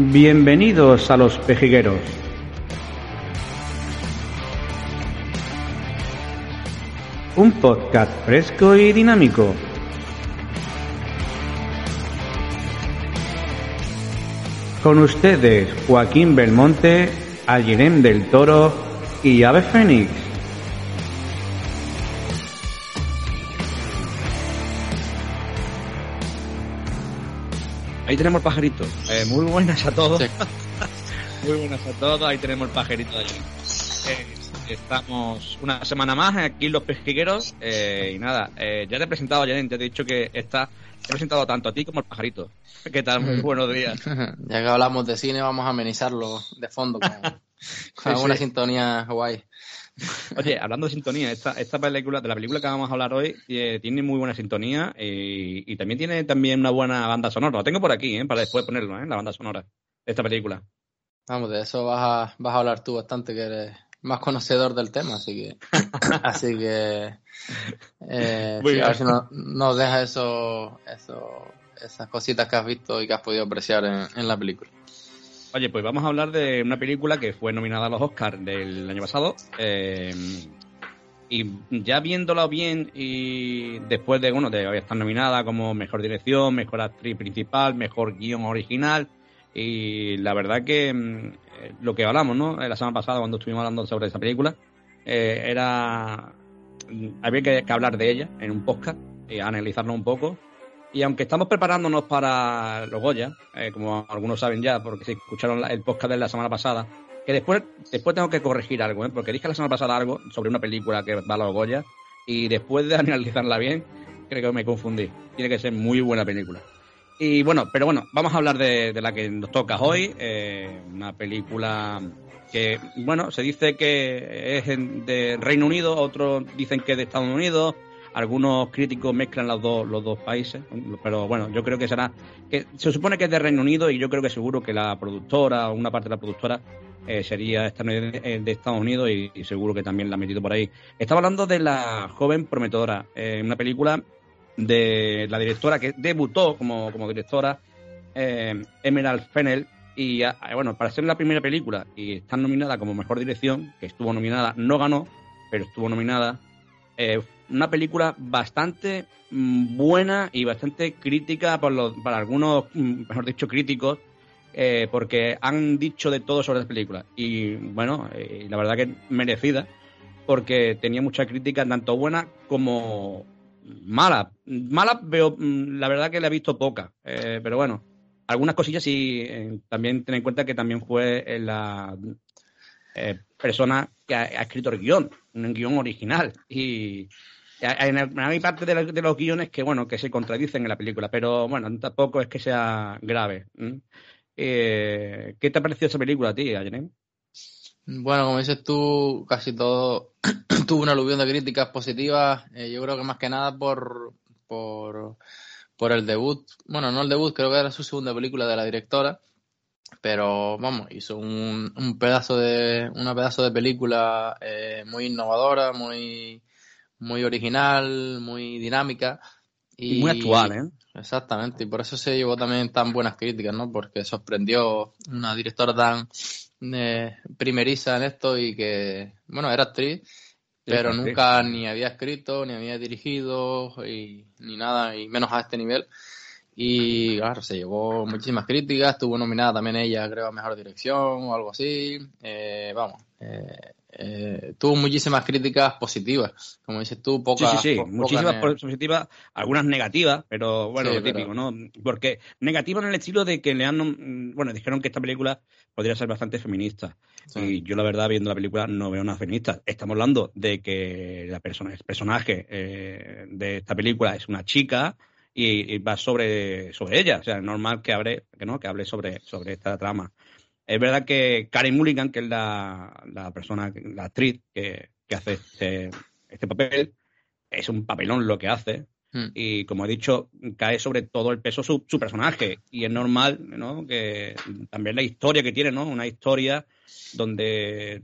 Bienvenidos a los pejigueros. Un podcast fresco y dinámico. Con ustedes Joaquín Belmonte, Alirem del Toro y Ave Fénix. Ahí tenemos el pajarito. Eh, muy buenas a todos. muy buenas a todos. Ahí tenemos el pajarito de allí. Eh, estamos una semana más aquí en Los Pejigueros. Eh, y nada, eh, ya te he presentado, ya te he dicho que está. Te he presentado tanto a ti como al pajarito. ¿Qué tal? Muy buenos días. ya que hablamos de cine, vamos a amenizarlo de fondo con, con Sí, una sí. sintonía guay. Oye, hablando de sintonía, esta, esta película, de la película que vamos a hablar hoy, eh, tiene muy buena sintonía y, y también tiene también una buena banda sonora. Lo tengo por aquí, ¿eh? para después ponerlo, ¿eh? la banda sonora de esta película. Vamos, de eso vas a, vas a hablar tú bastante, que eres más conocedor del tema, así que. así que. Eh, sí, a ver si no- nos deja eso, eso, esas cositas que has visto y que has podido apreciar en, en la película. Oye, pues vamos a hablar de una película que fue nominada a los Oscars del año pasado. eh, y ya viéndola bien y después de, bueno, de estar nominada como mejor dirección, mejor actriz principal, mejor guion original. Y la verdad que mm, eh, lo que hablamos, ¿no? La semana pasada cuando estuvimos hablando sobre esa película, eh, era... mm, Había que, que hablar de ella en un podcast y analizarlo un poco. Y aunque estamos preparándonos para los Goya, eh, como algunos saben ya, porque se escucharon el podcast de la semana pasada, que después, después tengo que corregir algo, ¿eh? porque dije la semana pasada algo sobre una película que va a los Goya, y después de analizarla bien, creo que me confundí. Tiene que ser muy buena película. Y bueno, pero bueno, vamos a hablar de, la que nos toca hoy, eh, una película que, bueno, se dice que es de Reino Unido, otros dicen que es de Estados Unidos, algunos críticos mezclan los dos, los dos países, pero bueno, yo creo que será, que se supone que es de Reino Unido y yo creo que seguro que la productora una parte de la productora eh, sería eh, de Estados Unidos y, seguro que también la ha metido por ahí. Estaba hablando de La joven prometedora, eh, una película de la directora que debutó como, como directora, eh, Emerald Fennell, y bueno, para ser la primera película y estar nominada como mejor dirección, que estuvo nominada, no ganó, pero estuvo nominada, una película bastante mm, buena y bastante crítica por los, para algunos, mm, mejor dicho, críticos, eh, porque han dicho de todo sobre la película. Y bueno, eh, la verdad que merecida, porque tenía mucha crítica, tanto buena como mala. Mala veo, mm, la verdad que la he visto poca, eh, pero bueno, algunas cosillas sí, también ten en cuenta que también fue la persona que ha, ha escrito el guion, un guion original. Y hay, parte de, de los guiones que, bueno, que se contradicen en la película, pero bueno, tampoco es que sea grave. Eh, ¿Qué te ha parecido esa película a ti, Ayenem? Bueno, como dices tú, casi todo tuvo una aluvión de críticas positivas. eh, yo creo que más que nada por, por, por el debut. Bueno, no el debut, creo que era su segunda película de la directora. Pero vamos, hizo un, un pedazo de, una pedazo de película eh, muy innovadora, muy, muy original, muy dinámica. Y muy actual, ¿eh? Exactamente, y por eso se llevó también tan buenas críticas, ¿no? Porque sorprendió una directora tan eh, primeriza en esto y que, bueno, era actriz, pero nunca ni había escrito, ni había dirigido, y, ni nada, y menos a este nivel. Y claro, se llevó muchísimas críticas, estuvo nominada también ella, creo, a Mejor Dirección o algo así. Eh, vamos, eh, eh, tuvo muchísimas críticas positivas, como dices tú, pocas. Sí, sí, sí, muchísimas positivas, algunas negativas, pero bueno, lo típico, ¿no? Porque negativas en el estilo de que le han, bueno, dijeron que esta película podría ser bastante feminista. Y yo la verdad, viendo la película, no veo una feminista. Estamos hablando de que la persona, el personaje eh, de esta película es una chica y, va sobre, sobre ella. O sea, es normal que hable, que no, que hable sobre, sobre esta trama. Es verdad que Karen Mulligan, que es la, la persona, la actriz que, que hace este, este, papel, es un papelón lo que hace. Hmm. Y como he dicho, cae sobre todo el peso su, su personaje. Y es normal, ¿no? Que también la historia que tiene, ¿no? Una historia donde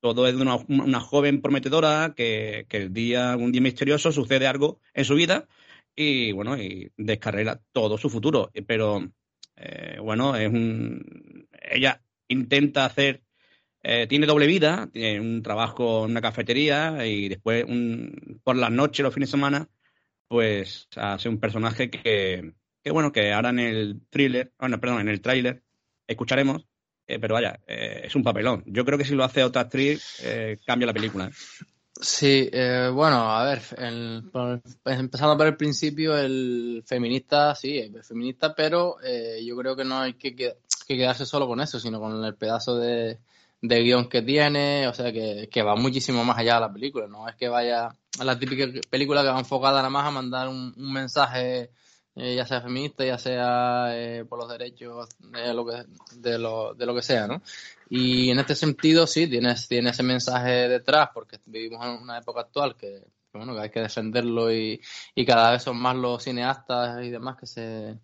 todo es de una, una joven prometedora que, que, el día, un día misterioso, sucede algo en su vida y bueno, y descarrera todo su futuro. Pero eh, bueno, es un, ella intenta hacer, eh, tiene doble vida, tiene un trabajo en una cafetería y después un, por las noches, los fines de semana, pues hace un personaje que, que bueno, que ahora en el thriller, bueno, perdón, en el tráiler escucharemos, eh, pero vaya, es un papelón. Yo creo que si lo hace otra actriz, cambia la película. Sí, eh, bueno, a ver, empezando por el principio, el feminista, sí, es feminista, pero eh, yo creo que no hay que, quedarse solo con eso, sino con el pedazo de, guion que tiene, o sea, que, va muchísimo más allá de la película, no es que vaya a la típica película que va enfocada nada más a mandar un, mensaje, eh, ya sea feminista, ya sea por los derechos de lo, que, de, lo, de lo que sea, ¿no? Y en este sentido, sí, tiene, tiene ese mensaje detrás, porque vivimos en una época actual que, bueno, que hay que defenderlo y, y, cada vez son más los cineastas y demás que se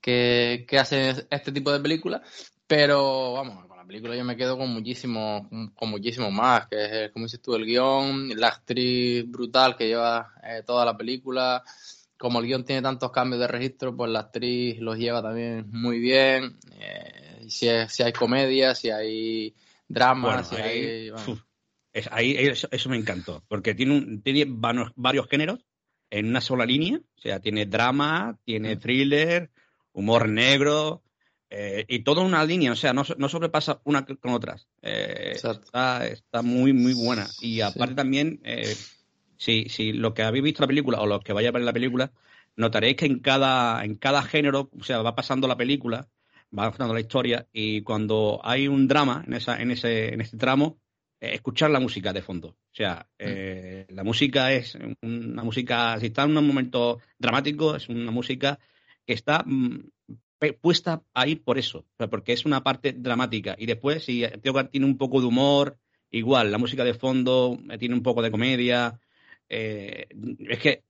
que, que hacen este tipo de películas. Pero vamos, con la película yo me quedo con muchísimo, con muchísimo más, que es, como dices tú, el guion, la actriz brutal que lleva eh, toda la película. Como el guion tiene tantos cambios de registro, pues la actriz los lleva también muy bien. Eh, si, si hay comedia, si hay drama, si hay... ahí eso, me encantó, porque tiene, un, tiene varios, géneros en una sola línea, o sea, tiene drama, tiene mm. thriller, humor negro, eh, y toda una línea, o sea, no, no sobrepasa una con otras. Eh, está, está, muy, muy buena. Y aparte también, eh, si, si lo que habéis visto la película o los que vaya a ver la película, notaréis que en cada, en cada género, o sea, va pasando la película, va contando la historia y cuando hay un drama en, esa, en, ese, en ese tramo, eh, escuchar la música de fondo. O sea, mm. eh, la música es una música, si está en un momento dramático, es una música que está mm, puesta ahí por eso, porque es una parte dramática. Y después, si tiene un poco de humor, igual, la música de fondo eh, tiene un poco de comedia. es que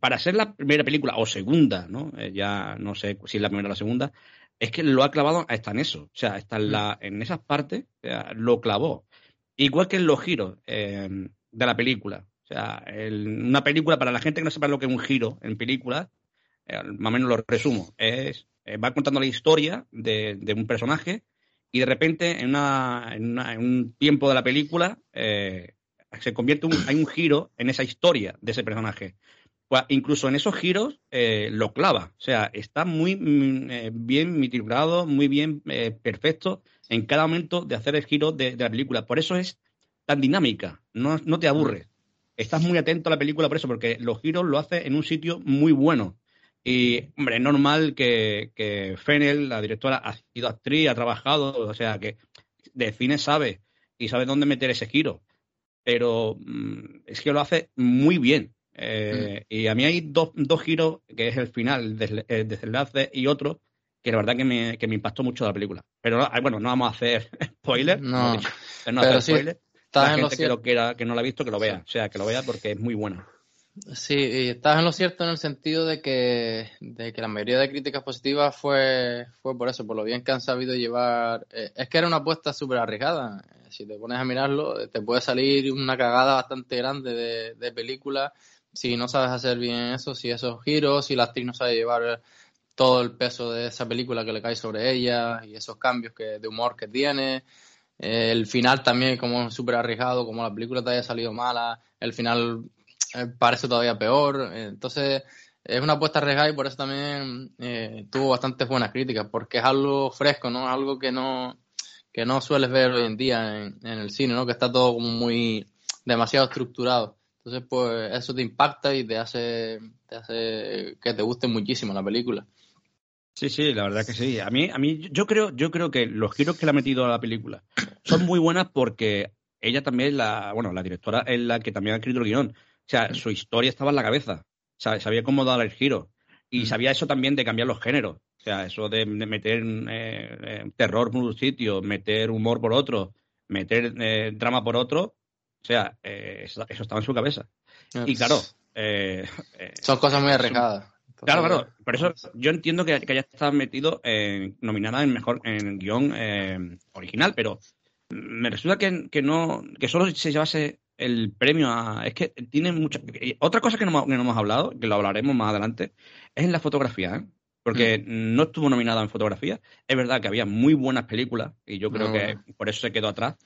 para ser la primera película o segunda, ¿no? ya no sé si es la primera o la segunda, es que lo ha clavado hasta en eso. O sea, está en, la, en esas partes, lo clavó. Igual que en los giros eh, de la película. O sea, una película, para la gente que no sepa lo que es un giro en película, eh, más o menos lo resumo, es eh, va contando la historia de, un personaje y de repente en, una, en, un tiempo de la película se convierte un, hay un giro en esa historia de ese personaje. Pues, incluso en esos giros eh, lo clava. O sea, está muy mm, eh, bien mitigado, muy bien eh, perfecto en cada momento de hacer el giro de, la película. Por eso es tan dinámica, no, no, te aburre. Estás muy atento a la película por eso, porque los giros lo hace en un sitio muy bueno. Y, hombre, es normal que, que Fennel, la directora, ha sido actriz, ha trabajado, o sea, que de cine sabe y sabe dónde meter ese giro. Pero mm, es que lo hace muy bien. Eh, mm. Y a mí hay dos, dos giros, que es el final, el desenlace y otro, que la verdad que me, que me impactó mucho la película. Pero ah, bueno, no vamos a hacer spoilers. No, no pero sí, spoilers. La gente que, lo quiera, que no la ha visto, que lo vea. O sea, que lo vea porque es muy buena. Sí, y estás en lo cierto en el sentido de que, de que la mayoría de críticas positivas fue, fue por eso, por lo bien que han sabido llevar. Eh, es que era una apuesta súper arriesgada. Si te pones a mirarlo, te puede salir una cagada bastante grande de, de película si no sabes hacer bien eso, si esos giros, si la actriz no sabe llevar todo el peso de esa película que le cae sobre ella y esos cambios que, de humor que tiene. El final también como súper arriesgado, como la película te haya salido mala, el final eh, parece todavía peor. entonces es una apuesta arriesgada y por eso también eh, tuvo bastantes buenas críticas, porque es algo fresco, ¿no? Algo que no que no sueles ver hoy en día en, en el cine, ¿no? Que está todo como muy demasiado estructurado. Entonces, pues eso te impacta y te hace, te hace que te guste muchísimo la película. Sí, sí, la verdad que sí. A mí, a mí, yo creo, yo creo que los giros que le ha metido a la película son muy buenas porque ella también, la, bueno, la directora es la que también ha escrito el guion. O sea, su historia estaba en la cabeza. O sea, sabía cómo dar el giro. Y mm. sabía eso también de cambiar los géneros. O sea, eso de, meter eh, eh, terror por un sitio, meter humor por otro, meter eh, drama por otro. O sea, eso, estaba en su cabeza. Y claro. Son cosas muy arriesgadas. Claro, claro. Por eso yo entiendo que, haya estado metido en, nominada en mejor en guion original, pero me resulta que, que, no que solo se llevase el premio a... Es que tiene mucha... Otra cosa que no, hemos hablado, que lo hablaremos más adelante, es en la fotografía, ¿eh? Porque mm. no estuvo nominada en fotografía. Es verdad que había muy buenas películas y yo creo que por eso se quedó atrás.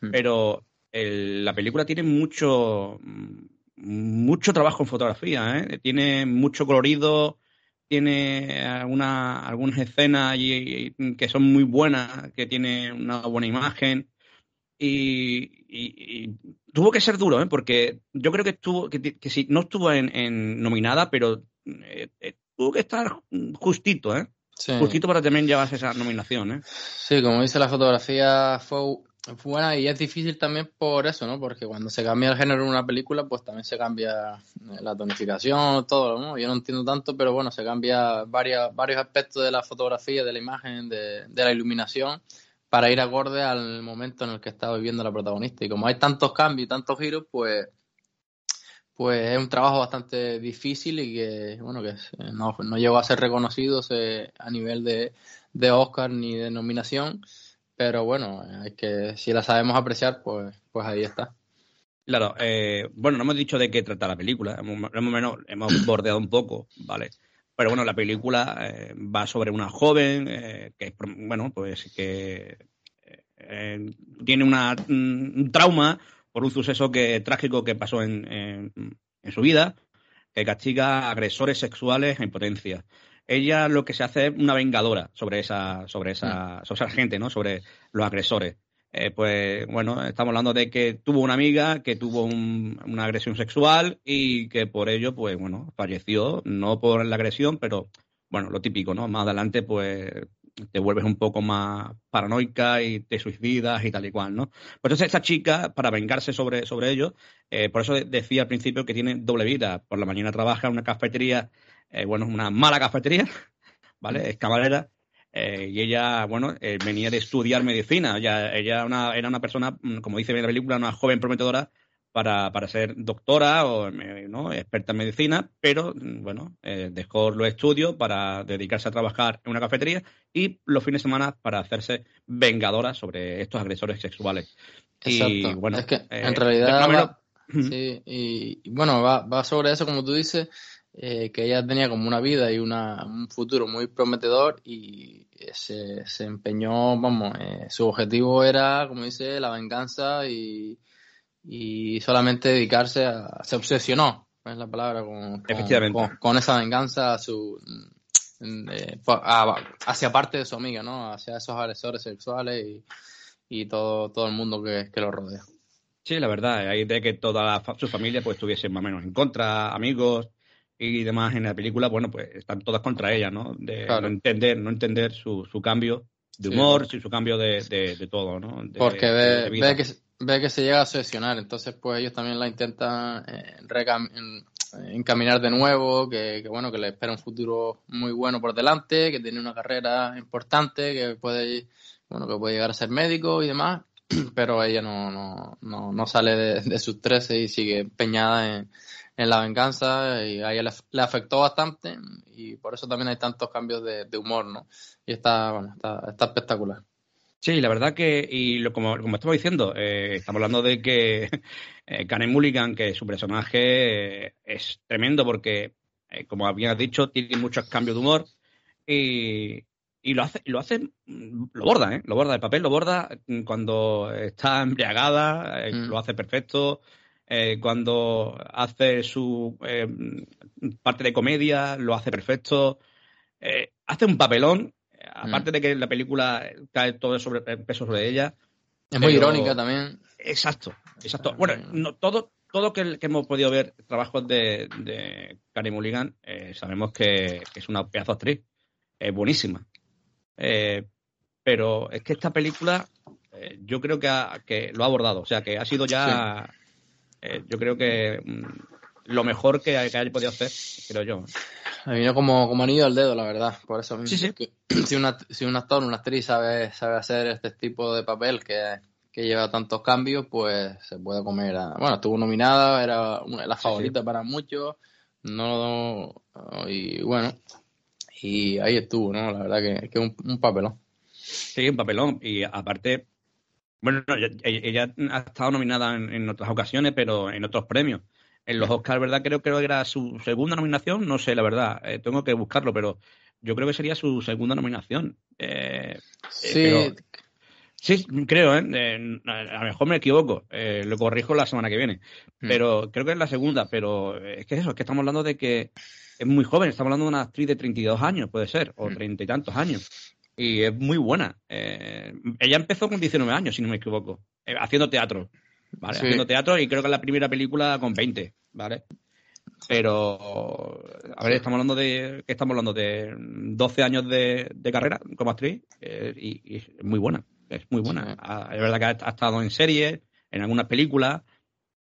Mm. Pero la película tiene mucho mucho trabajo en fotografía, ¿eh? Tiene mucho colorido, tiene alguna, algunas escenas que son muy buenas, que tiene una buena imagen. Y, tuvo que ser duro, ¿eh? porque yo creo que estuvo, que, que sí, no estuvo en, nominada, pero eh, eh, tuvo que estar justito, ¿eh? Justito para también llevarse esa nominación, ¿eh? Sí, como dice la fotografía, fue buena y es difícil también por eso, ¿no? Porque cuando se cambia el género en una película, pues también se cambia la tonificación, todo, ¿no? Yo no entiendo tanto, pero bueno, se cambia varios, varios aspectos de la fotografía, de la imagen, de, de la iluminación para ir acorde al momento en el que está viviendo la protagonista. Y como hay tantos cambios y tantos giros, pues, pues es un trabajo bastante difícil y que, bueno, que no, no llegó a ser reconocido a nivel de, de Oscar ni de nominación. Pero bueno, hay que, si la sabemos apreciar, pues, pues ahí está. Claro, eh, bueno, no hemos dicho de qué trata la película, hemos, hemos, hemos bordeado un poco, ¿vale? Pero bueno, la película eh, va sobre una joven eh, que, bueno, pues que eh, tiene una, un trauma por un suceso que, trágico que pasó en, en, su vida, que castiga agresores sexuales en potencia. Ella lo que se hace es una vengadora sobre esa, sobre esa, mm. sobre esa gente, ¿no? Sobre los agresores. Eh, pues bueno, estamos hablando de que tuvo una amiga que tuvo una agresión sexual y que por ello, pues bueno, falleció, no por la agresión, pero bueno, lo típico, ¿no? Más adelante, pues te vuelves un poco más paranoica y te suicidas y tal y cual, ¿no? Pues entonces esta chica, para vengarse sobre, sobre ello, eh, por eso decía al principio que tiene doble vida. Por la mañana trabaja en una cafetería, eh, bueno, una mala cafetería, ¿vale? Es camarera eh, y ella, bueno, eh, venía de estudiar medicina. Ella, ella era una persona, mm, como dice en la película, una joven prometedora para, para ser doctora o eh, ¿no? experta en medicina, pero mm, bueno, dejó los estudios para dedicarse a trabajar en una cafetería y los fines de semana para hacerse vengadora sobre estos agresores sexuales. Exacto. Y, bueno, es que en realidad... sí, y, bueno, va, va sobre eso, como tú dices. Que ella tenía como una vida y una, un futuro muy prometedor y se, se empeñó, vamos, eh, su objetivo era, como dice, la venganza y, y solamente dedicarse a, se obsesionó, es la palabra, con, con, esa venganza a su, eh, hacia parte de su amiga, ¿no? Hacia esos agresores sexuales y, y todo, todo el mundo que, que lo rodea. Sí, la verdad, hay de que toda su familia pues estuviese más o menos en contra, amigos, y demás en la película, bueno, pues están todas contra ella, ¿no? De no entender, no entender su, su cambio de humor, su cambio de, de, todo, ¿no? Porque ve, ve, que, ve que se llega a obsesionar, entonces pues ellos también la intentan eh, encaminar de nuevo, que, que, bueno, que le espera un futuro muy bueno por delante, que tiene una carrera importante, que puede, bueno, que puede llegar a ser médico y demás, pero ella no, no, no, no sale de, de sus 13 y sigue empeñada en en la venganza y a ella le, afectó bastante y por eso también hay tantos cambios de, humor, ¿no? Y está, bueno, está, está, espectacular. Sí, la verdad que, y lo, como, como estamos diciendo, eh, estamos hablando de que eh, Karen Mulligan, que su personaje eh, es tremendo porque, eh, como habías dicho, tiene muchos cambios de humor y, y lo hace, lo hace, lo borda, ¿eh? Lo borda, el papel lo borda cuando está embriagada, mm. lo hace perfecto. Eh, cuando hace su eh, parte de comedia, lo hace perfecto. Eh, hace un papelón aparte de que la película cae todo sobre, el peso sobre ella. Es muy irónica también. Exacto, exacto. Bueno, no, todo, todo que, que hemos podido ver trabajos de, de Carey Mulligan, eh, sabemos que, es una pedazo actriz. Es buenísima. Eh, pero es que esta película eh, yo creo que, que, lo ha abordado. O sea, que ha sido ya, yo creo que mm, lo mejor que, que haya podido hacer, creo yo. Me vino como, como anillo al dedo, la verdad. Por eso mismo. Sí, sí. Que, si, una, si un actor, una actriz sabe, sabe hacer este tipo de papel que, que lleva tantos cambios, pues se puede comer. A... Bueno, estuvo nominada, era la favorita para muchos. No, y bueno, y ahí estuvo, ¿no? La verdad que, que un, un papelón. Sí, un papelón. Y aparte, bueno, ella, ha estado nominada en, otras ocasiones, pero en otros premios. En los Oscars, ¿verdad? Creo que era su segunda nominación, no sé, la verdad, eh, tengo que buscarlo, pero yo creo que sería su segunda nominación. Eh, sí, Sí, creo, ¿eh? a lo mejor me equivoco, eh, lo corrijo la semana que viene, hmm. pero creo que es la segunda, pero es que es eso, es que estamos hablando de que es muy joven, estamos hablando de una actriz de 32 años, puede ser, o hmm. treinta y tantos años, y es muy buena. Eh, ella empezó con 19 años, si no me equivoco, eh, haciendo teatro, ¿vale? Haciendo teatro y creo que es la primera película con 20, ¿vale? Pero, a ver, estamos hablando de, que estamos hablando de 12 años de, carrera como actriz y es muy buena es muy buena. Ah, es verdad que ha, estado en series, en algunas películas,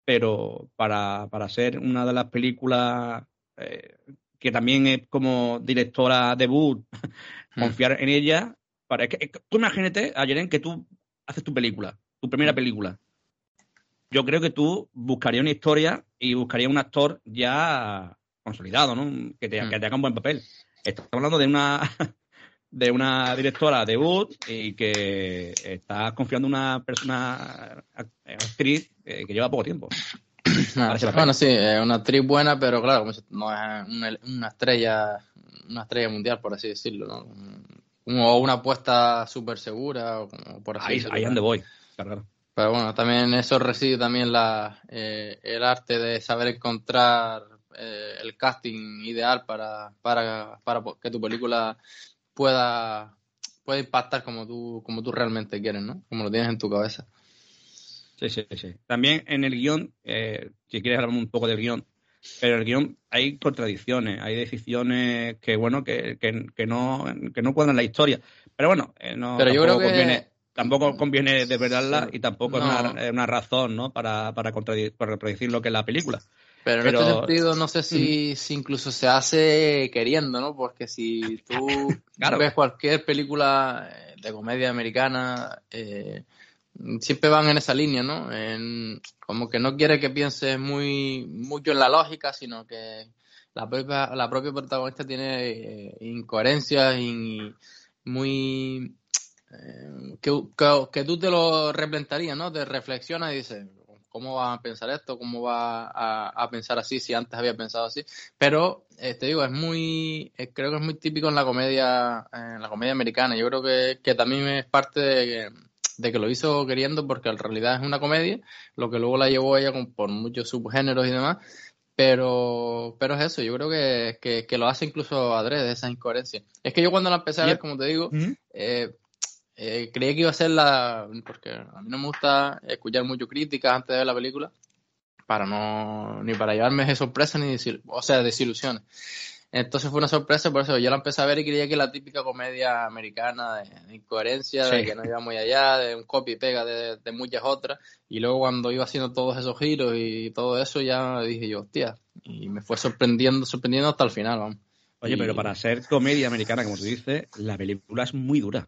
pero para, para ser una de las películas eh, que también es como directora debut, hmm. confiar en ella. Para, que, tú imagínate, Ayeren, que tú haces tu película, tu primera hmm. película. Yo creo que tú buscarías una historia y buscarías un actor ya consolidado, ¿no? Que te, hmm. que te haga un buen papel. Estamos hablando de una de una directora debut y que está confiando en una persona actriz que lleva poco tiempo. bueno, sí, es una actriz buena, pero claro, no es una, estrella una estrella mundial, por así decirlo, ¿no? O una apuesta súper segura, por así ahí, decirlo. Ahí donde voy, Pero bueno, también eso reside también la, eh, el arte de saber encontrar eh, el casting ideal para, para, para que tu película pueda, pueda impactar como tú, como tú realmente quieres, ¿no? Como lo tienes en tu cabeza. Sí, sí, sí. También en el guion, eh, si quieres hablar un poco del guion, pero en el guion hay contradicciones, hay decisiones que, bueno, que, que, no, que no cuadran la historia. Pero bueno, eh, no, pero yo creo que... conviene, tampoco conviene desvelarla y tampoco es una, una, razón, ¿no? Para, para, contradecir, para contradecir lo que es la película. Pero en este sentido no sé si, si, incluso se hace queriendo, ¿no? Porque si tú ves cualquier película eh, de comedia americana, eh, siempre van en esa línea, ¿no? En, como que no quiere que pienses muy mucho en la lógica, sino que la propia, la propia protagonista tiene eh, incoherencias y muy... que, que, que, tú te lo replentarías, ¿no? Te reflexionas y dices, ¿cómo va a pensar esto? ¿Cómo va a, pensar así si antes había pensado así? Pero, eh, te digo, es muy, eh, creo que es muy típico en la comedia, en la comedia americana. Yo creo que, que también es parte de, de, que lo hizo queriendo porque en realidad es una comedia, lo que luego la llevó ella con, por muchos subgéneros y demás. Pero, pero es eso, yo creo que, que, lo hace incluso adrede, esa incoherencia. Es que yo cuando la empecé a ver, como te digo, eh, eh, creía que iba a ser la. Porque a mí no me gusta escuchar mucho críticas antes de ver la película, para no. ni para llevarme de sorpresa ni decir, o sea, desilusiones. Entonces fue una sorpresa, por eso yo la empecé a ver y creía que la típica comedia americana de, incoherencia, de que no iba muy allá, de un copy y pega de, de, muchas otras. Y luego cuando iba haciendo todos esos giros y todo eso, ya dije yo, hostia, y me fue sorprendiendo, sorprendiendo hasta el final, vamos. Oye, pero para ser comedia americana, como tú dices, la película es muy dura.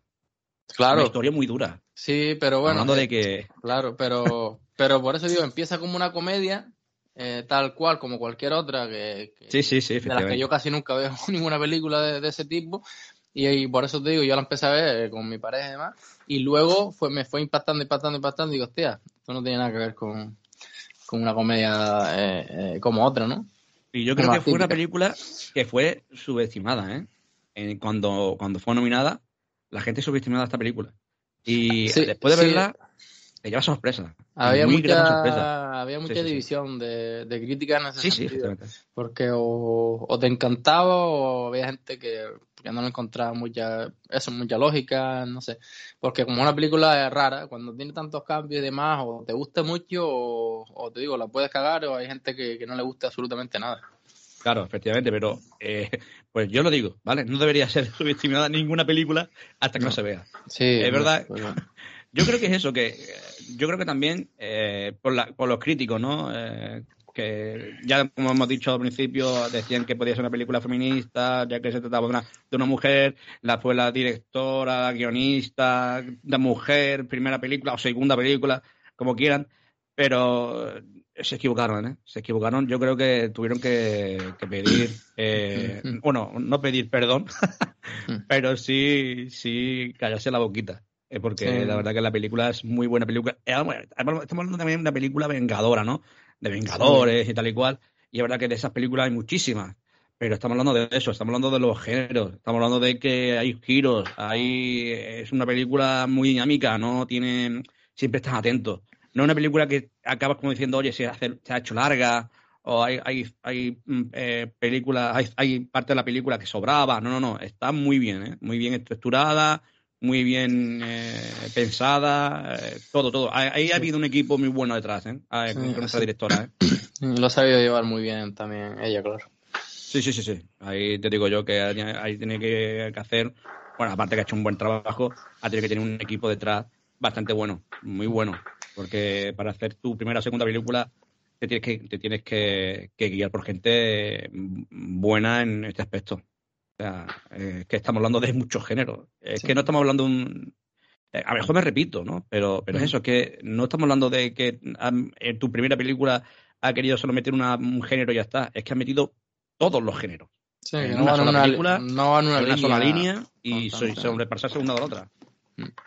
Claro. Una historia muy dura. Sí, pero bueno. Hablando de que. Claro, pero, pero por eso digo, empieza como una comedia, eh, tal cual como cualquier otra, que, sí, sí, sí, de las que yo casi nunca veo ninguna película de, ese tipo. Y, por eso te digo, yo la empecé a ver eh, con mi pareja y demás. Y luego fue, me fue impactando, impactando, impactando. Y digo, hostia, esto no tiene nada que ver con, con una comedia eh, como otra, ¿no? Y yo creo que fue una película que fue subestimada, ¿eh? cuando, cuando fue nominada la gente subestimaba esta película. Y después de verla, te lleva sorpresa. Había Muy mucha, sorpresa. había mucha Sí, división de, de críticas en ese Sí, sí, sentido. efectivamente. Porque o, o te encantaba o había gente que, que no le encontraba mucha, eso, mucha lógica, no sé. Porque como una película es rara, cuando tiene tantos cambios y demás, o te gusta mucho o, o te digo, la puedes cagar, o hay gente que, que no le gusta absolutamente nada. Claro, efectivamente, pero eh, pues yo lo digo, ¿vale? No debería ser subestimada ninguna película hasta que no, No. se vea. Sí, Es verdad. Yo creo que es eso, que eh, yo creo que también eh, por, la- por los críticos, ¿no? Eh, que ya como hemos dicho al principio, decían que podía ser una película feminista, ya que se trataba de una, de una mujer, la fue la directora, la guionista, de mujer, primera película o segunda película, como quieran, pero se equivocaron, ¿eh? Se equivocaron. Yo creo que tuvieron que, que pedir, eh, bueno, no pedir perdón, pero sí, sí callarse la boquita. eh, porque Sí. la verdad que la película es muy buena película. Eh, Estamos hablando también de una película vengadora, ¿no? De Vengadores y tal y cual. Y es verdad que de esas películas hay muchísimas. Pero estamos hablando de eso, estamos hablando de los géneros, estamos hablando de que hay giros, hay, es una película muy dinámica, no tiene, siempre estás atento. No es una película que acabas como diciendo, oye, se, hace- se ha hecho larga, o hay, hay, hay mm, eh, películas, hay, hay parte de la película que sobraba. No, no, no, está muy bien, ¿eh? muy bien estructurada, muy bien eh, pensada, eh, todo, todo. Ahí ha habido un equipo muy bueno detrás, ¿eh? Ah, Sí, con nuestra sí. directora, ¿eh? Lo ha sabido llevar muy bien también ella, claro. Sí, sí, sí, sí. Ahí te digo yo que ahí tiene que que hacer, bueno, aparte que ha hecho un buen trabajo, ha tenido que tener un equipo detrás bastante bueno, muy bueno, porque para hacer tu primera o segunda película te tienes que, te tienes que, que guiar por gente mm, buena en este aspecto. O sea, es que estamos hablando de muchos géneros. Es Sí. que no estamos hablando de un... eh, A lo mejor me repito, ¿no? Pero, pero es eso, es que no estamos hablando de que en tu primera película ha querido solo meter una- un género y ya está. Es que ha metido todos los géneros Sí, En que una no van sola una, película, no van una en una línea, sola línea y con so- tanta- sobrepasarse una de la otra. Exactamente.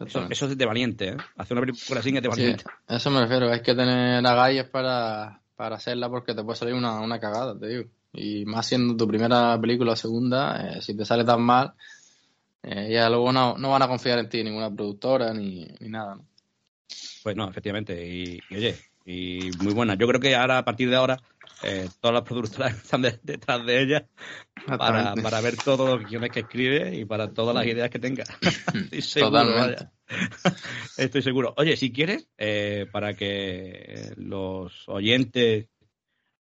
Eso es de valiente, ¿eh? Hacer una película así es de Sí, valiente. a eso me refiero, hay que tener agallas para, para hacerla porque te puede salir una, una cagada, te digo. Y más siendo tu primera película o segunda, eh, si te sale tan mal, eh, ya luego no, no van a confiar en ti, ninguna productora ni, ni nada. ¿no? Pues no, efectivamente. Y, y oye, y muy buena. Yo creo que ahora, a partir de ahora, eh, todas las productoras están de- detrás de ella para, para ver todos los guiones que escribe y para todas las ideas que tenga. Estoy seguro, Totalmente. Estoy seguro. Oye, si quieres, eh, para que los oyentes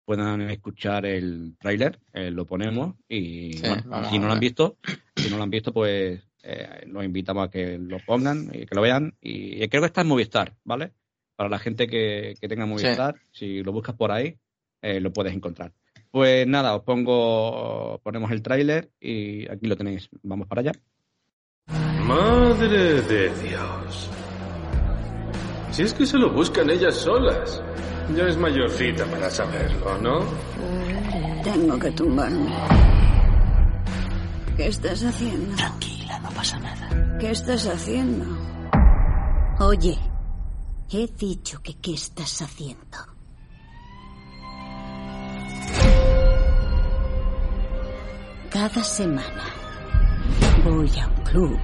puedan escuchar el tráiler, eh, lo ponemos y Sí, bueno, vamos si no lo han visto, si no lo han visto, pues eh, los invitamos a que lo pongan y que lo vean. Y creo que está en Movistar, ¿vale? Para la gente que, que tenga Movistar, si lo buscas por ahí, eh, lo puedes encontrar. Pues nada, os pongo, ponemos el tráiler y aquí lo tenéis. Vamos para allá. Madre de Dios. Si es que se lo buscan ellas solas. Ya es mayorcita para saberlo, ¿no? Tengo que tumbarme. ¿Qué estás haciendo? Tranquila, no pasa nada. ¿Qué estás haciendo? Oye, he dicho que qué estás haciendo. Cada semana voy a un club,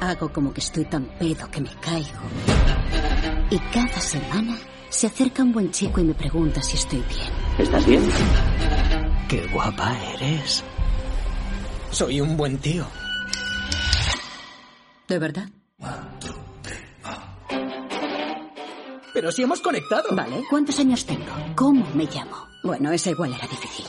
hago como que estoy tan pedo que me caigo. Y cada semana se acerca un buen chico y me pregunta si estoy bien. ¿Estás bien? Qué guapa eres. Soy un buen tío. ¿De verdad? Pero si hemos conectado. Vale, ¿cuántos años tengo? ¿Cómo me llamo? Bueno, esa igual era difícil.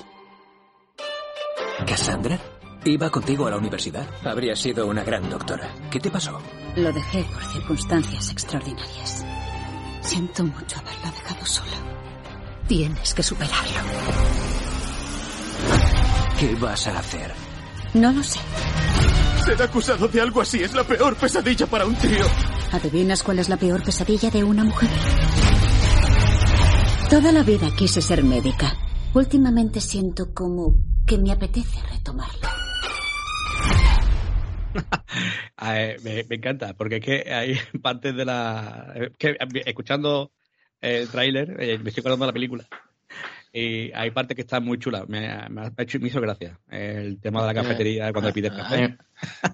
¿Cassandra? Iba contigo a la universidad. Habría sido una gran doctora. ¿Qué te pasó? Lo dejé por circunstancias extraordinarias. Siento mucho haberla dejado sola. Tienes que superarlo. ¿Qué vas a hacer? No lo sé. Ser acusado de algo así es la peor pesadilla para un tío. ¿Adivinas cuál es la peor pesadilla de una mujer? Toda la vida quise ser médica. Últimamente siento como que me apetece retomarlo. Me, encanta, porque es que hay partes de la... escuchando el tráiler, eh, me estoy acordando de la película. Y hay partes que están muy chulas. Me, me ha hecho, me hizo gracia. El tema de la cafetería cuando pide café. Hay,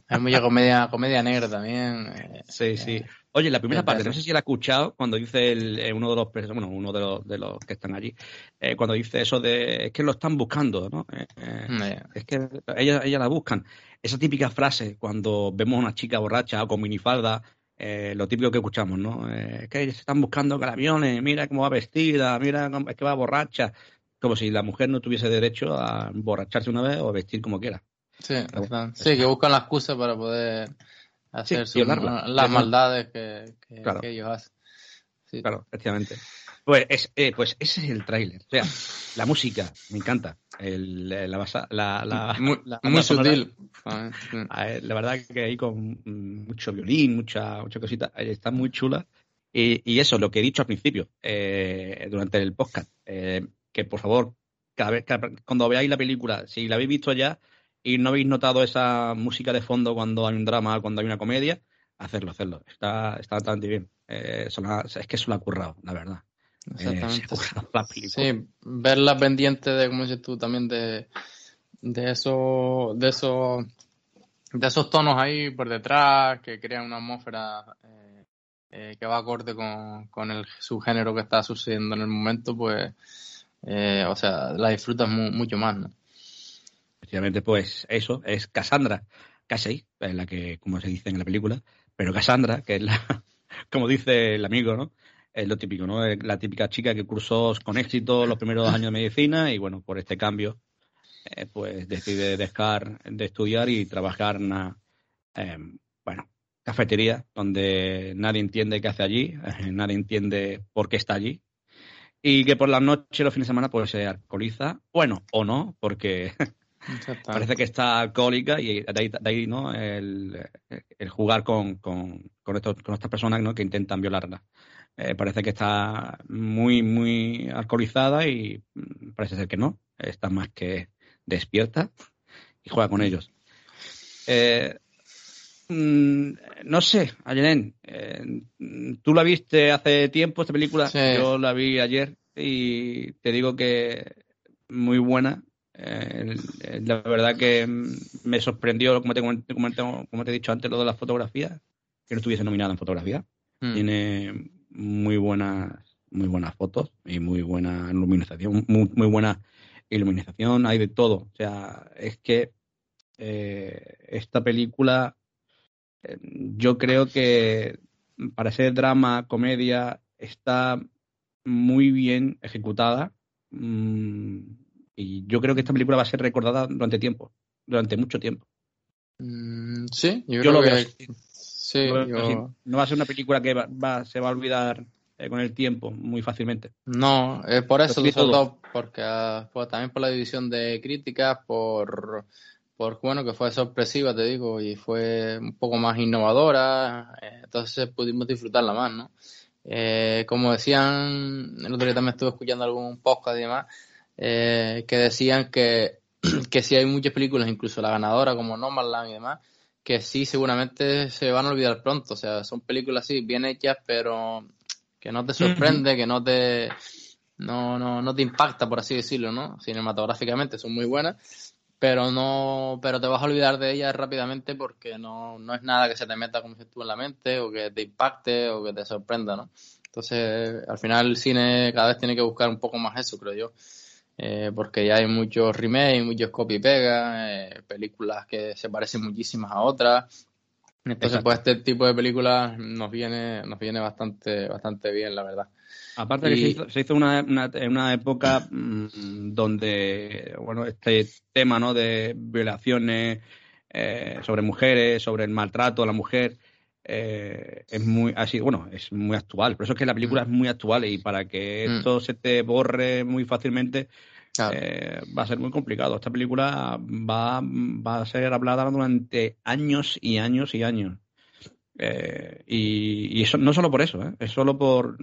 hay mucha comedia, comedia negra también. eh, Sí, sí. Oye, la primera parte, no sé si la has escuchado cuando dice el, eh, uno de los bueno, uno de los, de los que están allí, eh, cuando dice eso de es que lo están buscando, ¿no? Eh, eh, eh, es que ella, ella la buscan. Esa típica frase cuando vemos a una chica borracha o con minifalda, eh, lo típico que escuchamos, ¿no? Eh, que se están buscando camiones, mira cómo va vestida, mira cómo- es que va borracha. Como si la mujer no tuviese derecho a emborracharse una vez o vestir como quiera. Sí, están- sí, que buscan la excusa para poder hacer sus- violarla. las maldades que, que- Claro. que ellos hacen. Sí. Claro, efectivamente. Pues, es, eh, pues ese es el tráiler. O sea, la música, me encanta. El, la, basa- la, la, Muy, la sutil. Ah, sí. eh, La verdad que ahí con mucho violín, mucha, mucha cosita, eh, está muy chula. Y, y eso, lo que he dicho al principio, eh, durante el podcast, eh, que por favor, cada vez cada- cuando veáis la película, si la habéis visto ya y no habéis notado esa música de fondo cuando hay un drama, cuando hay una comedia, hacerlo, hacerlo. Está, está bastante bien. Eh, es que se lo ha currado, la verdad. Eh, Exactamente. la película. Sí, verla pendiente de, como dices tú, también de, de eso, de esos, de esos tonos ahí por detrás que crean una atmósfera eh, eh, que va acorde con, con el subgénero que está sucediendo en el momento, pues, eh, o sea, la disfrutas mu- mucho más, ¿no? Efectivamente, pues eso, es Cassandra Casey, es la que, como se dice en la película, pero Cassandra, que es la, como dice el amigo, ¿no? Es lo típico, ¿no? La típica chica que cursó con éxito los primeros dos años de medicina y bueno, por este cambio, eh, pues decide dejar de estudiar y trabajar en una, eh, bueno, cafetería donde nadie entiende qué hace allí, eh, nadie entiende por qué está allí. Y que por la noche, los fines de semana, pues se alcoholiza. Bueno, o no, porque Parece que está alcohólica y de ahí, de ahí, ¿no? el, el jugar con, con, con, estos, con estas personas ¿no? que intentan violarla. Eh, parece que está muy, muy alcoholizada y parece ser que no. Está más que despierta y juega con ellos. Eh, mm, no sé, Ayelen, eh, tú la viste hace tiempo esta película, Sí. yo la vi ayer y te digo que muy buena. Eh, la verdad que me sorprendió, como te, como te, como te he dicho antes, lo de la fotografía, que no estuviese nominada en fotografía. Mm. Tiene muy buenas, muy buenas fotos y muy buena iluminación, muy, muy buena iluminación, hay de todo. O sea, es que eh, esta película, eh, yo creo que para ser drama, comedia, está muy bien ejecutada. Mm, y yo creo que esta película va a ser recordada durante tiempo, durante mucho tiempo. Mm, sí, yo, Yo creo lo que veo así. Sí, yo-. No va a ser una película que va, va- se va a olvidar eh, con el tiempo muy fácilmente. No, es por eso, sobre todo. porque ah, pues, también por la división de críticas, por, por bueno que fue sorpresiva, te digo, y fue un poco más innovadora, eh, entonces pudimos disfrutarla más, ¿no? Eh, como decían, el otro día también estuve escuchando algún podcast y demás, eh, que decían que, que sí hay muchas películas, incluso la ganadora como Nomadland y demás, que sí seguramente se van a olvidar pronto, o sea, son películas así bien hechas, pero que no te sorprende, que no te no, no, no te impacta, por así decirlo, ¿no? Cinematográficamente son muy buenas, pero no, pero te vas a olvidar de ellas rápidamente porque no, no es nada que se te meta, como dices tú, en la mente, o que te impacte, o que te sorprenda, ¿no? Entonces, al final el cine cada vez tiene que buscar un poco más eso, creo yo. Eh, porque ya hay muchos remakes, muchos copy y pega, eh, películas que se parecen muchísimas a otras. Entonces, Exacto. pues este tipo de películas nos viene, nos viene bastante, bastante bien, la verdad. Aparte que Y- se hizo, se hizo una, una- en una época mm, donde, bueno, este tema, ¿no? De violaciones eh, sobre mujeres, sobre el maltrato a la mujer, eh, es muy, así, bueno, es muy actual. Por eso es que la película es muy actual y para que Mm. esto se te borre muy fácilmente, Claro. eh, va a ser muy complicado. Esta película va, va a ser hablada durante años y años y años. Eh, y, y eso no solo por eso, ¿eh? es solo por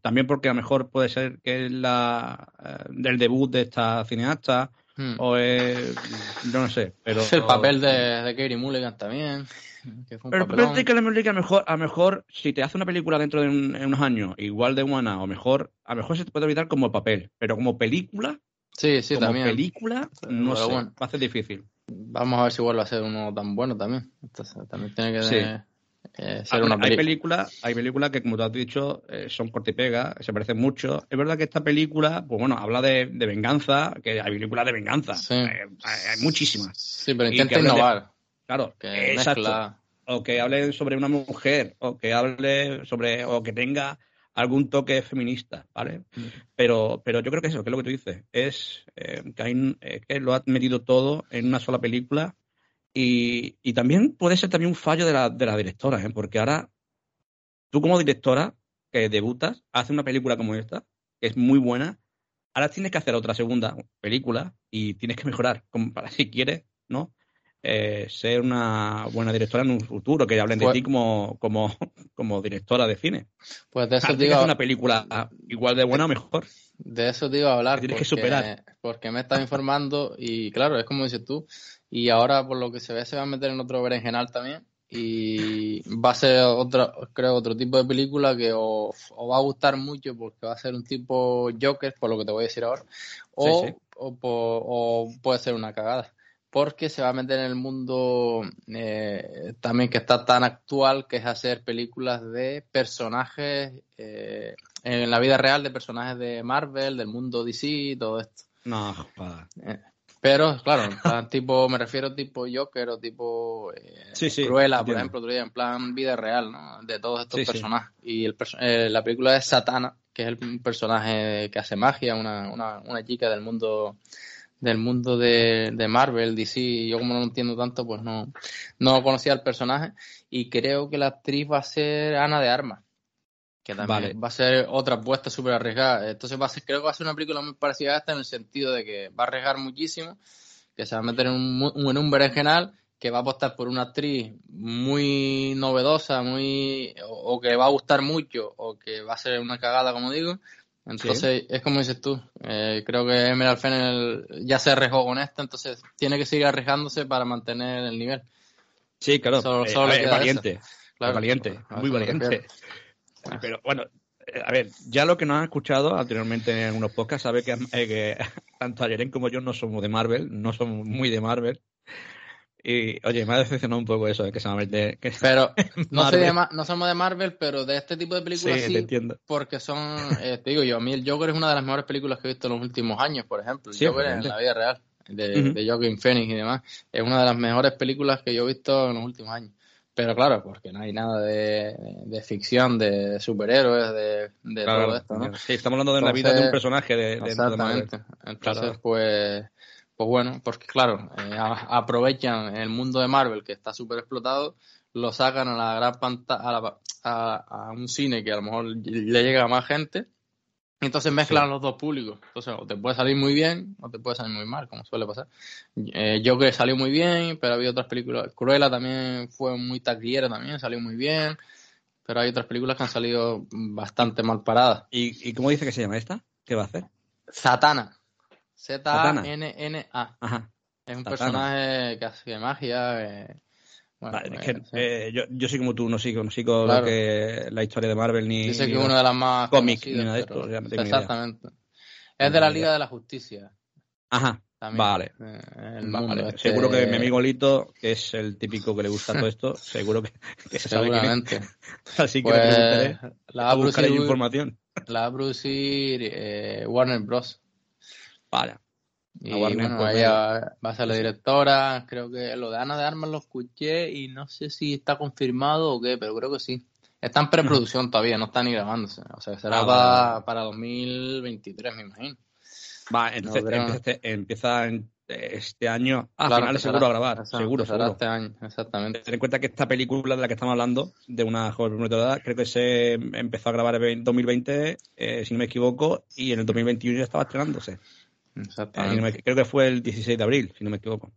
también porque a lo mejor puede ser que es la del debut de esta cineasta Hmm. o es. Yo no sé. Pero, Es el papel de, de Kerry Mulligan también. Que fue un Pero el papelón. papel de Kelly Mulligan, a lo mejor, a mejor, si te hace una película dentro de un- en unos años igual de buena, o mejor, a lo mejor se te puede olvidar como papel, pero como película, Sí, sí, como también. película, no sé, bueno. va a ser difícil. Vamos a ver si vuelve a ser uno tan bueno también. Entonces, también tiene que Sí. eh, ser Hay, una hay película. películas, hay películas que, como tú has dicho, eh, son corte y pega, se parecen mucho. Es verdad que esta película, pues bueno, habla de, de venganza, que hay películas de venganza. Sí. Eh, hay, hay muchísimas. Sí, pero intenta de- innovar. Claro, Que exacto. mezcla. O que hable sobre una mujer, o que hable sobre, o que tenga algún toque feminista, ¿vale? Pero, pero yo creo que eso, que es lo que tú dices, es eh, que, hay, eh, que lo ha metido todo en una sola película y, y también puede ser también un fallo de la, de la directora, ¿eh? Porque ahora tú como directora que debutas, haces una película como esta, que es muy buena, ahora tienes que hacer otra segunda película y tienes que mejorar, como para si quieres, ¿no? Eh, ser una buena directora en un futuro, que hablen de Pues- ti como, como, como directora de cine. Pues de eso Tienes te que hacer una película igual de buena o mejor. de eso te iba a hablar. Tienes que porque, superar. Porque me estaba informando y claro, es como dices tú. Y ahora, por lo que se ve, se va a meter en otro berenjenal también. Y va a ser otra, creo, otro tipo de película que o, o va a gustar mucho porque va a ser un tipo Joker, por lo que te voy a decir ahora, o, Sí, sí. o, po- o puede ser una cagada. Porque se va a meter en el mundo eh, también que está tan actual, que es hacer películas de personajes eh, en la vida real, de personajes de Marvel, del mundo DC y todo esto. No, joder. Pero, claro, en plan tipo, me refiero tipo Joker o tipo eh, Sí, sí, Cruella, por ejemplo, otro día, en plan vida real, ¿no? De todos estos Sí, personajes. Y el eh, la película es Satana, que es el un personaje que hace magia, una, una, una chica del mundo del mundo de, de Marvel, DC, yo como no lo entiendo tanto, pues no, no conocía el personaje. Y creo que la actriz va a ser Ana de Armas, que también Vale. va a ser otra apuesta súper arriesgada. Entonces va a ser, creo que va a ser una película muy parecida a esta en el sentido de que va a arriesgar muchísimo, que se va a meter en un, en un berenjenal, que va a apostar por una actriz muy novedosa, muy o, o que va a gustar mucho, o que va a ser una cagada, como digo. Entonces, es como dices tú, eh, creo que Emerald Fennel ya se arriesgó con esta, entonces tiene que seguir arriesgándose para mantener el nivel. Sí, claro. Solo- eh, solo ver, es valiente. Claro, valiente, muy valiente. Pero bueno, eh, a ver, ya lo que nos han escuchado anteriormente en algunos podcasts sabe que, eh, que tanto Ayeren como yo no somos de Marvel, no somos muy de Marvel. Y oye, me ha decepcionado un poco eso de que se va a meter. que- Pero no, soy de no somos de Marvel, pero de este tipo de sí, películas sí, te entiendo. porque son, eh, te digo yo, a mí el Joker es una de las mejores películas que he visto en los últimos años, por ejemplo. El Sí, Joker en la vida real, de, Ujú. de Joaquin Phoenix y demás. Es una de las mejores películas que yo he visto en los últimos años. Pero claro, porque no hay nada de, de ficción, de superhéroes, de, de Claro, todo esto, ¿no? Sí, estamos hablando de la vida de un personaje de, de. Exactamente. Entonces, Claro. pues, pues bueno, porque claro, eh, a- aprovechan el mundo de Marvel que está súper explotado, lo sacan a la gran pantalla, a, la- a- a un cine que a lo mejor le llega a más gente, y entonces mezclan los dos públicos. Entonces, o te puede salir muy bien o te puede salir muy mal, como suele pasar. Eh, Joker salió muy bien, pero había otras películas. Cruella también fue muy taquillera, también salió muy bien. Pero hay otras películas que han salido bastante mal paradas. ¿Y, ¿Y cómo dice que se llama esta? ¿Qué va a hacer? Satana. Z-A-N-N-A. Ajá. Es un personaje que hace magia. bueno, Vale, es eh, que eh, yo, yo soy como tú, no sigo, no sigo Claro. lo que, la historia de Marvel ni. Dice que una de las más cómic, conocidas, ni nada de esto, ya no tengo ni idea. Exactamente. Es de la Liga de la Justicia. Ajá, También. vale. Eh, Vale, este- seguro que mi amigo Lito, que es el típico que le gusta todo esto, seguro que, que se sabe es. Seguramente. Así que Pues, le la va a buscar información. la va a producir, eh, Warner Bros. Vale. Y bueno, pues, ella va a ser la directora. Creo que lo de Ana de Armas lo escuché y no sé si está confirmado o qué, pero creo que sí. Está en preproducción todavía, no está ni grabándose. O sea, será Ah, para, para 2023, me imagino. Va, entonces No, creo- empieza, este, empieza en- este año. A Claro, finales seguro a grabar. seguro, seguro. este año, exactamente. Ten en cuenta que esta película de la que estamos hablando, de una joven prometedora, creo que se empezó a grabar en 2020, eh, si no me equivoco, y en el 2021 ya estaba estrenándose. Eh, Exactamente. me- creo que fue el 16 de abril, si no me equivoco.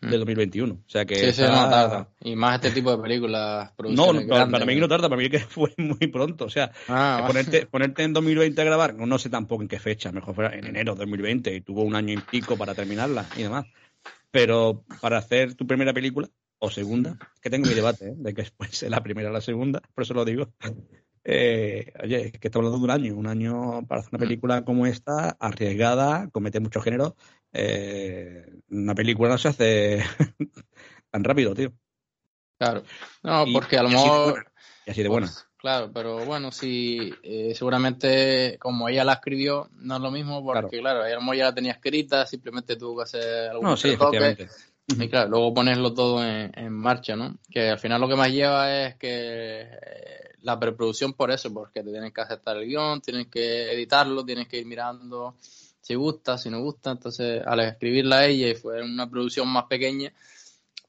de 2021. O sea que Sí, sí, está- no tarda. Y más este tipo de películas. No, no, para, para mí no tarda, para mí que fue muy pronto. O sea, Ah, vale. ponerte, ponerte en 2020 a grabar, no sé tampoco en qué fecha, mejor fuera en enero de 2020 y tuvo un año y pico para terminarla y demás. Pero para hacer tu primera película o segunda, que tengo mi debate ¿eh? de que ser la primera o la segunda, por eso lo digo. Eh, oye, es que estamos hablando de un año, un año para hacer una película como esta, arriesgada, comete muchos géneros. eh, una película no se hace tan rápido, tío. Claro. No, Y- porque a lo y así de mejor. buena, Y así de buena. Pues, claro, pero bueno, sí, eh, seguramente como ella la escribió, no es lo mismo, porque claro, ella a lo mejor ya la tenía escrita, simplemente tuvo que hacer algún No, sí, efectivamente. Y claro, luego ponerlo todo en, en marcha, ¿no? Que al final lo que más lleva es que eh, la preproducción por eso, porque te tienes que aceptar el guion, tienes que editarlo, tienes que ir mirando si gusta, si no gusta. Entonces, al escribirla a ella y fue una producción más pequeña,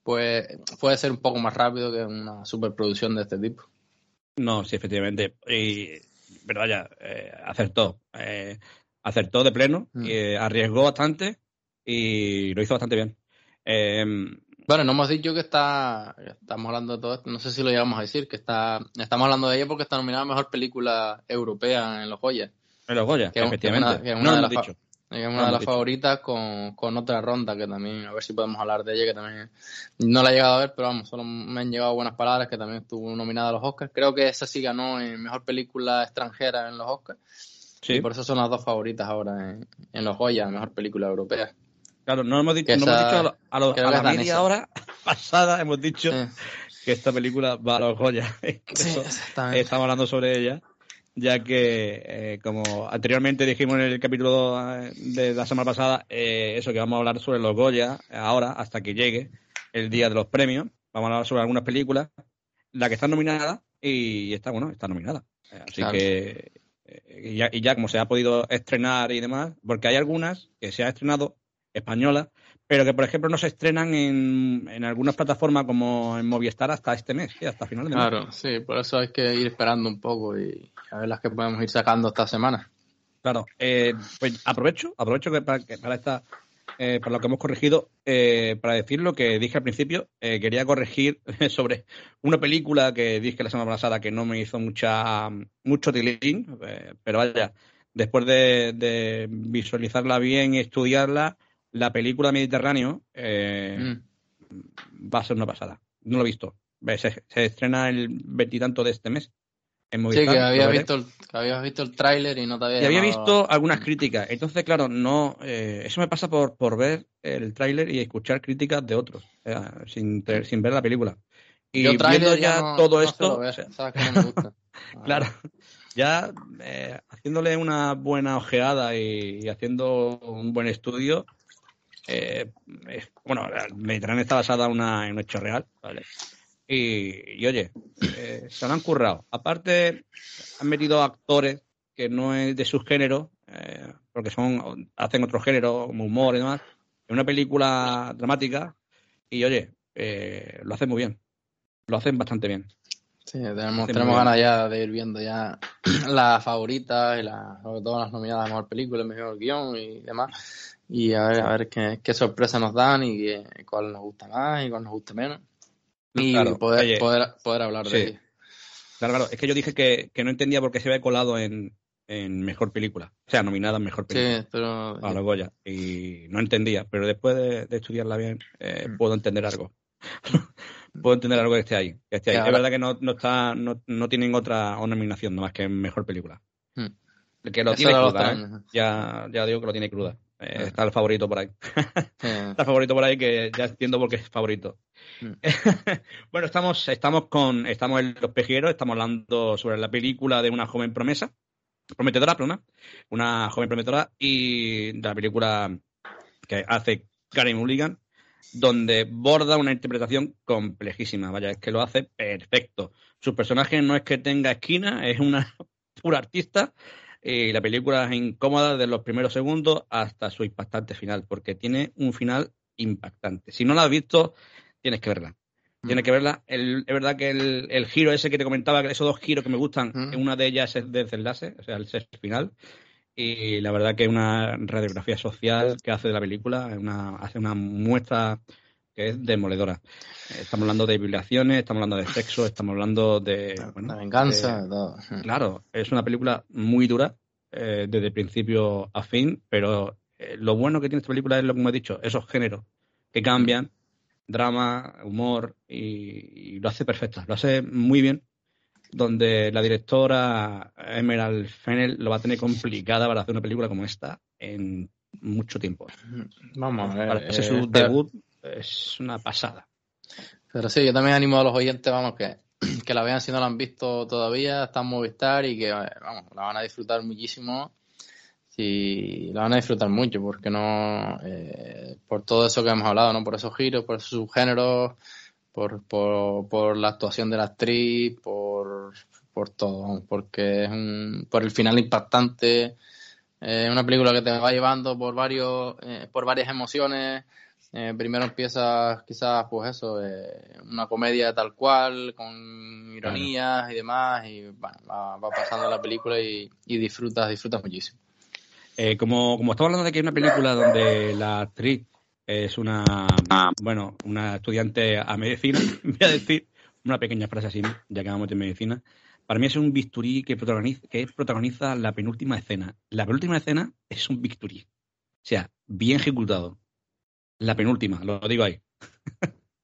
pues puede ser un poco más rápido que una superproducción de este tipo. No, sí, efectivamente. Y, pero vaya, eh, acertó. Eh, acertó de pleno, Mm. eh, arriesgó bastante y lo hizo bastante bien. Bueno, no hemos dicho que está, estamos hablando de todo esto, no sé si lo llegamos a decir, que está, estamos hablando de ella porque está nominada a Mejor Película Europea en los Goya. en los Goya, Que efectivamente. que es una- que es no una de hemos las dicho. Es una No, de las favoritas con, con otra ronda que también, a ver si podemos hablar de ella, que también no la he llegado a ver, pero vamos, solo me han llegado buenas palabras, que también estuvo nominada a los Oscars. Creo que esa sí ganó en Mejor Película Extranjera en los Oscars. Sí. Y por eso son las dos favoritas ahora en, en los Goya, Mejor Película Europea. Claro, no hemos dicho, Que no hemos esa- dicho a, lo- a a la media hora pasada, hemos dicho que esta película va a los Goya. Sí, estamos hablando sobre ella, ya que, eh, como anteriormente dijimos en el capítulo eh, de la semana pasada, eh, eso que vamos a hablar sobre los Goya ahora, hasta que llegue el día de los premios. Vamos a hablar sobre algunas películas, la que está nominada y está, bueno, está nominada. Así Claro. que, y ya, y ya como se ha podido estrenar y demás, porque hay algunas que se ha estrenado españolas, pero que, por ejemplo, no se estrenan en, en algunas plataformas como en Movistar hasta este mes, sí, hasta finales de mes. Claro, sí, por eso hay que ir esperando un poco y a ver las que podemos ir sacando esta semana. Claro, eh, pues aprovecho, aprovecho que para, que para esta, eh, para lo que hemos corregido, eh, para decir lo que dije al principio, eh, quería corregir sobre una película que dije la semana pasada que no me hizo mucha mucho tilín, eh, pero vaya, después de, de visualizarla bien y estudiarla, la película Mediterráneo eh, Mm. va a ser una pasada. No lo he visto. Se, se estrena el veintitanto de este mes. En Sí, que habías visto, el, que habías visto el tráiler y no te había Y había visto algunas críticas. Entonces, claro, no eh, eso me pasa por, por ver el tráiler y escuchar críticas de otros, eh, sin, sin ver la película. Y Yo viendo ya no- todo no esto, suelo ver, o sea, sabes que no me gusta. claro, ya eh, haciéndole una buena ojeada y, y haciendo un buen estudio, eh, es- bueno, el Mediterráneo está basada en, una- en un hecho real, ¿vale? Y, y, oye, eh, se lo han currado. Aparte, han metido actores que no es de sus géneros, eh, porque son hacen otro género, como humor y demás, en una película dramática, y oye, eh, lo hacen muy bien. Lo hacen bastante bien. Sí, tenemos, tenemos ganas ya de ir viendo ya las favoritas y las, sobre todo las nominadas a mejor película, mejor guion y demás. Y a ver, a ver qué, qué sorpresas nos dan y qué, cuál nos gusta más y cuál nos gusta menos. Y Claro, poder, oye, poder, poder hablar sí. de ello. Claro, claro, es que yo dije que, que no entendía por qué se había colado en, en mejor película. O sea, nominada en mejor película. Sí, pero a los Goya. Y no entendía, pero después de, de estudiarla bien, eh, puedo entender algo. puedo entender algo que esté ahí. Que esté ahí. Claro. Es verdad que no, no está, no, no tienen otra nominación, no más que en mejor película. Hmm. El que lo Eso tiene cruda, ¿eh? ya, ya digo que lo tiene cruda. Eh. Está el favorito por ahí. Está el favorito por ahí que ya entiendo por qué es favorito. Hmm. bueno, estamos, estamos con, estamos en Los Pejieros, estamos hablando sobre la película de una joven promesa, prometedora, perdona, una joven prometedora, y de la película que hace Karen Mulligan, donde borda una interpretación complejísima. Vaya, es que lo hace perfecto. Su personaje no es que tenga esquina, es una pura artista. Y la película es incómoda desde los primeros segundos hasta su impactante final, porque tiene un final impactante. Si no la has visto, tienes que verla. Tienes que verla. El- es verdad que el, el giro ese que te comentaba, esos dos giros que me gustan, Mm. una de ellas es de desenlace, o sea, el sexto final. Y la verdad que es una radiografía social que hace de la película, una, hace una muestra que es demoledora. Eh, Estamos hablando de violaciones, estamos hablando de sexo, estamos hablando de... bueno, La venganza, de-. Claro, es una película muy dura eh, desde principio a fin, pero eh, lo bueno que tiene esta película es lo que hemos dicho, esos géneros que cambian, drama, humor, y, y lo hace perfecta, lo hace muy bien, donde la directora Emerald Fennell lo va a tener complicada para hacer una película como esta en mucho tiempo. Vamos a ver. Eh, su pero- debut es una pasada. Pero sí, yo también animo a los oyentes, vamos, que, que la vean si no la han visto todavía, está en Movistar y que, vamos, la van a disfrutar muchísimo. Sí, la van a disfrutar mucho, porque no, eh, por todo eso que hemos hablado, ¿no? Por esos giros, por esos subgéneros, por, por, por la actuación de la actriz, por, por todo, porque es un, por el final impactante, una película que te va llevando por varios, eh, por varias emociones. Eh, primero empieza quizás, pues eso, eh, una comedia tal cual, con ironías y demás, y va, pasando la película y, disfrutas, disfrutas muchísimo. Eh, como, como estamos hablando de que hay una película donde la actriz es una, bueno, una estudiante a medicina, voy a decir una pequeña frase así, ya que vamos de medicina. Para mí es un bisturí que protagoniza, que protagoniza la penúltima escena. La penúltima escena es un bisturí. O sea, bien ejecutado. La penúltima, lo digo ahí.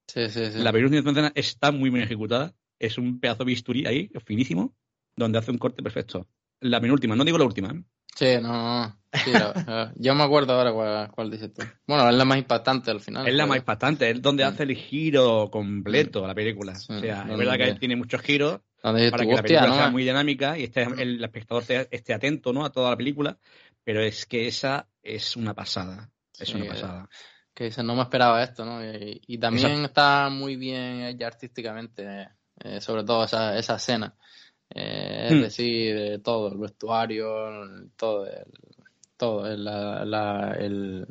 Sí, sí, sí. La penúltima escena está muy bien ejecutada. Es un pedazo de bisturí ahí, finísimo, donde hace un corte perfecto. La penúltima, no digo la última. ¿eh? Sí, no, no. Sí, la- yo me acuerdo ahora cuál, cuál dices tú. Bueno, es la más impactante al final. Es la más impactante, es donde hace el giro completo la película. O sea, es verdad que tiene muchos giros para tú, que la "Hostia, película ¿no? sea muy dinámica y esté, el espectador esté, esté atento ¿no? a toda la película, pero es que esa es una pasada. Es una pasada. Que dices, no me esperaba esto, ¿no? Y, y también Exacto. está muy bien ella artísticamente, eh, sobre todo esa, esa escena. Eh, es Hmm. decir, todo, el vestuario, todo, el, todo, el- la, la, el-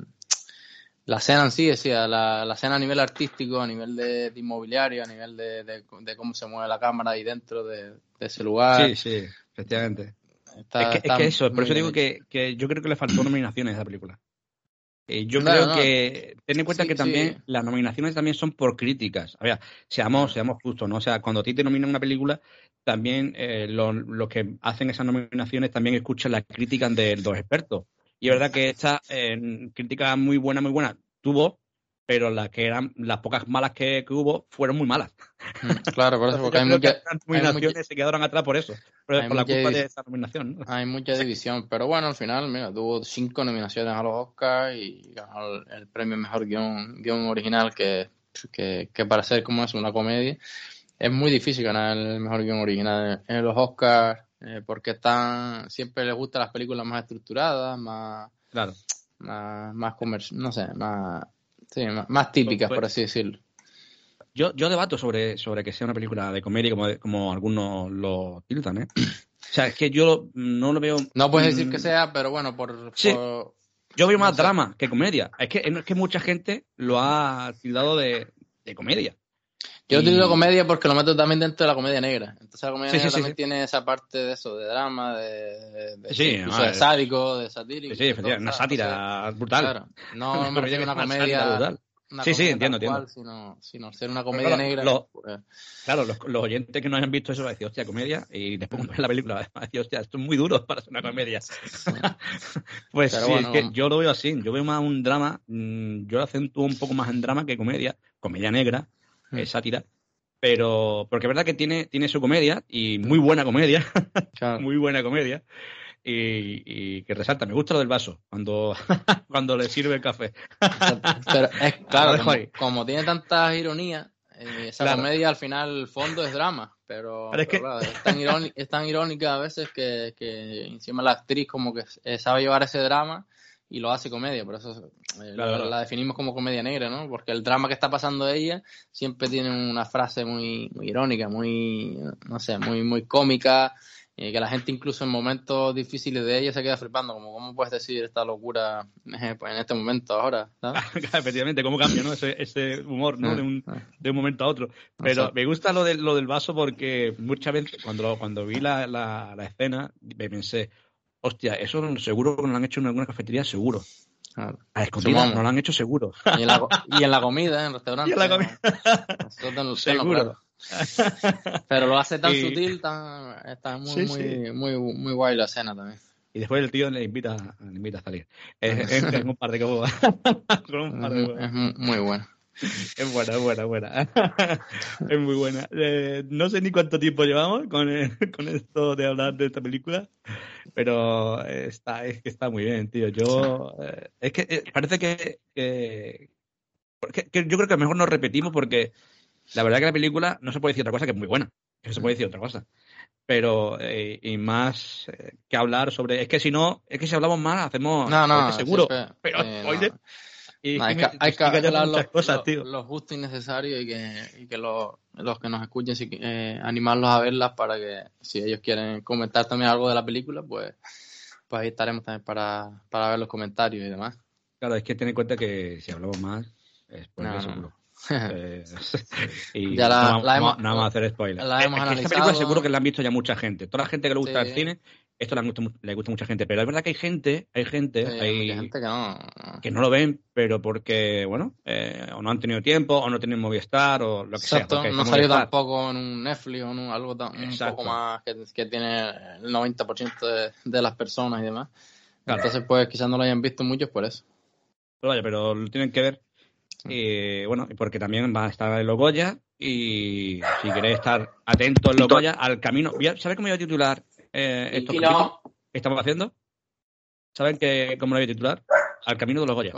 la escena en sí, decía, la, la escena a nivel artístico, a nivel de, de inmobiliario, a nivel de, de- de cómo se mueve la cámara ahí dentro de, ese lugar. Sí, sí, efectivamente. Está- es, que, es que eso, por eso digo que, que yo creo que le faltó nominaciones a esa película. Eh, yo Claro, creo no. que ten en cuenta Sí, que también sí. las nominaciones también son por críticas. A ver, seamos, seamos justos, ¿no? O sea, cuando a ti te nominan una película, también eh, los los que hacen esas nominaciones también escuchan las críticas de los expertos. Y es verdad que esta eh, crítica muy buena, muy buena, tuvo, pero las que eran las pocas malas que, que hubo fueron muy malas. Mm, Claro, por eso, porque hay mucha, hay nominaciones mucha- se quedaron atrás por eso, por, hay por la culpa de esa nominación. ¿no? Hay mucha división, pero bueno, al final, mira, tuvo cinco nominaciones a los Oscars y ganó el, el premio Mejor Guión, guion Original, que, que, que para ser como es una comedia, es muy difícil ganar el Mejor Guión Original en los Oscars, eh, porque están, siempre les gustan las películas más estructuradas, más, Claro. más, más comer- no sé, más, sí, más, típicas, Pues- por así decirlo. Yo, yo debato sobre, sobre que sea una película de comedia como, como algunos lo tildan, ¿eh? O sea, es que yo no lo veo. No puedes decir mm, que sea, pero bueno, por, Sí. por- Yo veo más no sé. drama que comedia. Es que, es que mucha gente lo ha tildado de, de comedia. Yo Y- utilizo comedia porque lo meto también dentro de la comedia negra. Entonces la comedia Sí, negra sí, también sí. tiene esa parte de eso, de drama, de, de- Sí, incluso de sádico, de satírico. Sí, todo, una sátira brutal. Claro, no me refiero a una comedia, brutal. una Sí, sí, entiendo, entiendo. sino, sino ser una comedia claro, negra. lo- pues, Claro, los, los oyentes que no hayan visto eso van a decir, hostia, comedia, y después cuando vean la película van a decir, hostia, esto es muy duro para ser una comedia. pues Pero sí, bueno, es que vamos. yo lo veo así, yo veo más un drama, mm, yo lo acentúo un poco más en drama que comedia, comedia negra, Mm. eh, sátira, pero porque es verdad que tiene, tiene su comedia, y muy buena comedia, claro. muy buena comedia, y, y que resalta, me gusta lo del vaso, cuando, cuando le sirve el café. Pero es claro, como, tiene tantas ironías, eh, esa Claro. comedia al final el fondo es drama, pero, Pero es pero que- claro, es, tan irónica, es tan irónica a veces que, que encima la actriz como que sabe llevar ese drama y lo hace comedia, por eso eh, Claro, la, claro. la definimos como comedia negra, ¿no? Porque el drama que está pasando ella siempre tiene una frase muy, muy irónica, muy, no sé, muy, muy cómica, eh, que la gente incluso en momentos difíciles de ella se queda flipando, como cómo puedes decir esta locura eh, pues, en este momento ahora, ¿sabes? Efectivamente, cómo cambia, ¿no? Ese, ese humor, ¿no? De un, Ah, de un momento a otro. Pero me gusta lo, de, lo del vaso porque muchas veces, cuando, cuando vi la, la, la escena, me pensé, hostia, eso seguro que lo han hecho en alguna cafetería, seguro. Claro. A escondidas Sumamos. no lo han hecho seguro. Y en la, y en la comida, en el restaurante. Y en la comida. Tenlo- tenlo Seguro. claro. Pero lo hace tan Y- sutil, tan, está muy, Sí, muy, sí. muy, muy guay la escena también. Y después el tío le invita, le invita a salir. Es, es- es un par de cobos. Con un par de Es, muy bueno. Es buena, es buena, es buena. es muy buena. Eh, no sé ni cuánto tiempo llevamos con, eh, con esto de hablar de esta película, pero está, es que está muy bien, tío. Yo, eh, es que eh, parece que, que, que yo creo que mejor nos repetimos porque la verdad que la película no se puede decir otra cosa que es muy buena. No se puede decir otra cosa. Pero, eh, y más eh, que hablar sobre. Es que si no, es que si hablamos más, hacemos. No, no, seguro. siempre- pero, eh, no. Y No, hay que hay que hablar muchas lo, cosas, lo- tío. lo justo y necesario y que, y que los, los que nos escuchen, que, eh, animarlos a verlas para que si ellos quieren comentar también algo de la película, pues, pues ahí estaremos también para, para ver los comentarios y demás. Claro, es que ten en cuenta que si hablamos más, es spoiler No, seguro. no. Eh, y Ya la- no, hemos- no vamos a hacer spoiler. la Eh, hemos es que esta analizado. película seguro que la han visto ya mucha gente. Toda la gente que le gusta Sí. el cine, esto le gusta, le gusta a mucha gente. Pero es verdad que hay gente, hay gente, Sí, hay- gente que no. que no lo ven, pero porque, bueno, eh, o no han tenido tiempo, o no tienen Movistar, o lo que Exacto, sea. no salió tampoco en un Netflix o en un, algo tan- un poco más que, que tiene el 90% de, de las personas y demás. Claro. Entonces, pues quizás no lo hayan visto muchos por eso. Pero vaya, pero lo tienen que ver. Y bueno, porque también va a estar en los Goya. Y si queréis estar atentos en los Goya, al camino. ¿Sabes cómo voy a titular eh, estos Y no- estamos haciendo? ¿Saben que, cómo lo voy a titular? Al camino de los Goya.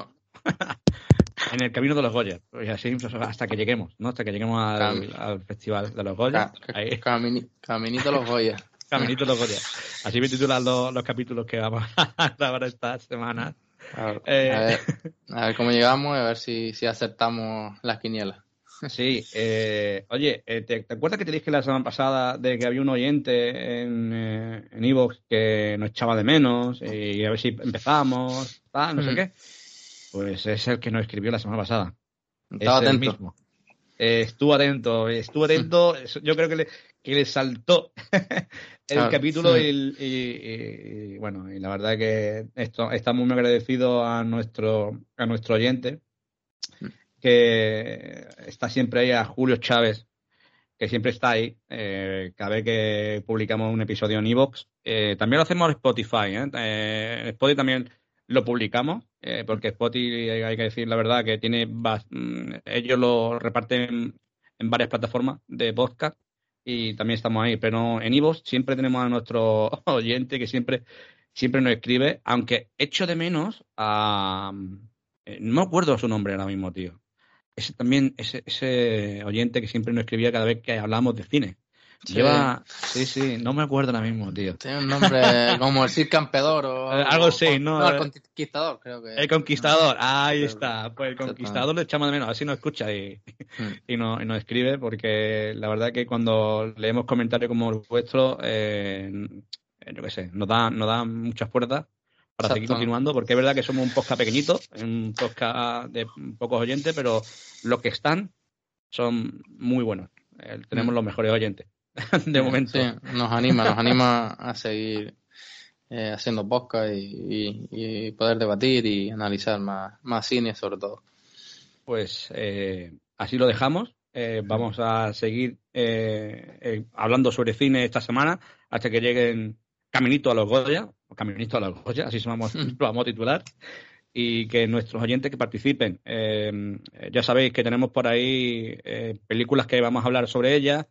en el camino de los Goya. Y así pues, hasta que lleguemos, ¿no? Hasta que lleguemos al, Cam- al festival de los Goya. Camini- caminito a los Goya. caminito de los Goya. Así voy a titular los, los capítulos que vamos a grabar esta semana. Eh. A, ver, a ver cómo llegamos y a ver si, si acertamos las quinielas. Sí, eh, oye, eh, ¿te, te acuerdas que te dije la semana pasada de que había un oyente en eh, en Evox que nos echaba de menos y a ver si empezamos, tal, no sé Ujú. qué? Pues es el que nos escribió la semana pasada. Estaba es el atento. mismo. Eh, estuvo atento, estuvo atento. Yo creo que le, que le saltó el capítulo Mm. y, el- y- y- y, bueno, y la verdad que esto, estamos muy agradecidos a nuestro, a nuestro oyente que está siempre ahí, a Julio Chávez, que siempre está ahí, eh, cada vez que publicamos un episodio en Evox. Eh, también lo hacemos en Spotify, ¿eh? Eh, en Spotify también lo publicamos, eh, porque Spotify, hay que decir la verdad, que tiene mm, ellos lo reparten en varias plataformas de podcast y también estamos ahí, pero en Evox siempre tenemos a nuestro oyente que siempre, siempre nos escribe, aunque echo de menos a... eh, No me acuerdo su nombre ahora mismo, tío ese también, ese, ese oyente que siempre nos escribía cada vez que hablamos de cine. Sí. Lleva, sí, sí, no me acuerdo ahora mismo, tío. Tiene un nombre como el Sir Campeador o Eh, algo así, ¿no? No, el Conquistador, creo que. El Conquistador, ahí está. Pues el. Conquistador le echamos de menos, así nos escucha y, Mm. y, nos, y nos escribe, porque la verdad que cuando leemos comentarios como el vuestro, eh, yo qué sé, nos da, nos da muchas puertas para seguir continuando, porque es verdad que somos un podcast pequeñito, un podcast de pocos oyentes, pero los que están son muy buenos. Eh, tenemos Mm. los mejores oyentes, de momento. Sí, nos anima, nos anima a seguir eh, haciendo podcast y, y- y poder debatir y analizar más, más cine sobre todo. Pues eh, así lo dejamos. Vamos a seguir hablando sobre cine esta semana hasta que lleguen Caminito a los Goya, o Caminito a los Goya, así se vamos, lo vamos a titular, y que nuestros oyentes que participen. Eh, ya sabéis que tenemos por ahí eh, películas que vamos a hablar sobre ellas,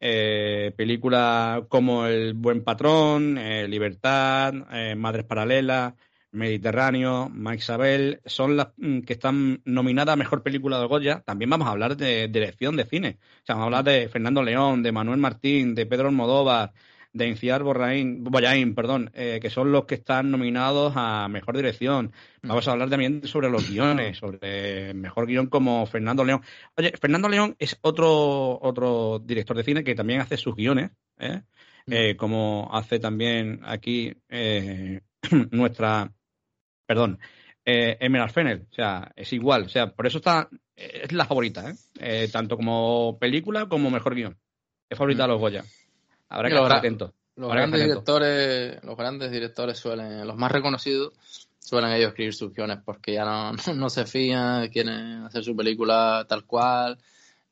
eh, películas como El Buen Patrón, eh, Libertad, eh, Madres Paralelas, Mediterráneo, Mike Isabel, son las mm, que están nominadas a Mejor Película de Goya. También vamos a hablar de dirección de cine. O sea, vamos a hablar de Fernando León, de Manuel Martín, de Pedro Almodóvar, de Inciar Borraín, Boyaín, perdón, eh, que son los que están nominados a Mejor Dirección. Vamos a hablar también sobre los guiones, sobre Mejor Guión como Fernando León. Oye, Fernando León es otro, otro director de cine que también hace sus guiones, ¿eh? Eh, como hace también aquí eh, nuestra, perdón, Emerald Fennel. O sea, es igual. O sea, por eso está, es la favorita, tanto como película como mejor guion. Es favorita de los Goya. Habrá que estar atento. Los Habrá grandes directores, los grandes directores suelen, los más reconocidos, suelen ellos escribir sus guiones porque ya no, no se fían, quieren hacer su película tal cual.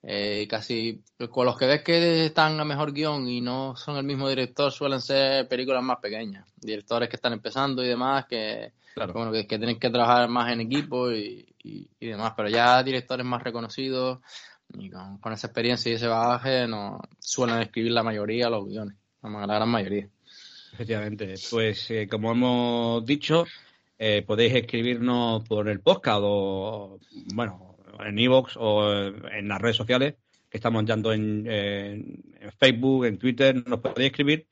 Eh, y casi con los que ves que están a mejor guion y no son el mismo director suelen ser películas más pequeñas, directores que están empezando y demás que, bueno, que, que tienen que trabajar más en equipo y, y, y demás, pero ya directores más reconocidos y con, con, esa experiencia y ese bagaje no suelen escribir la mayoría los guiones, la gran mayoría. Efectivamente, pues eh, como hemos dicho, eh, podéis escribirnos por el podcast o, bueno, en Evox o en las redes sociales que estamos dando en, en, en Facebook, en Twitter, nos podéis escribir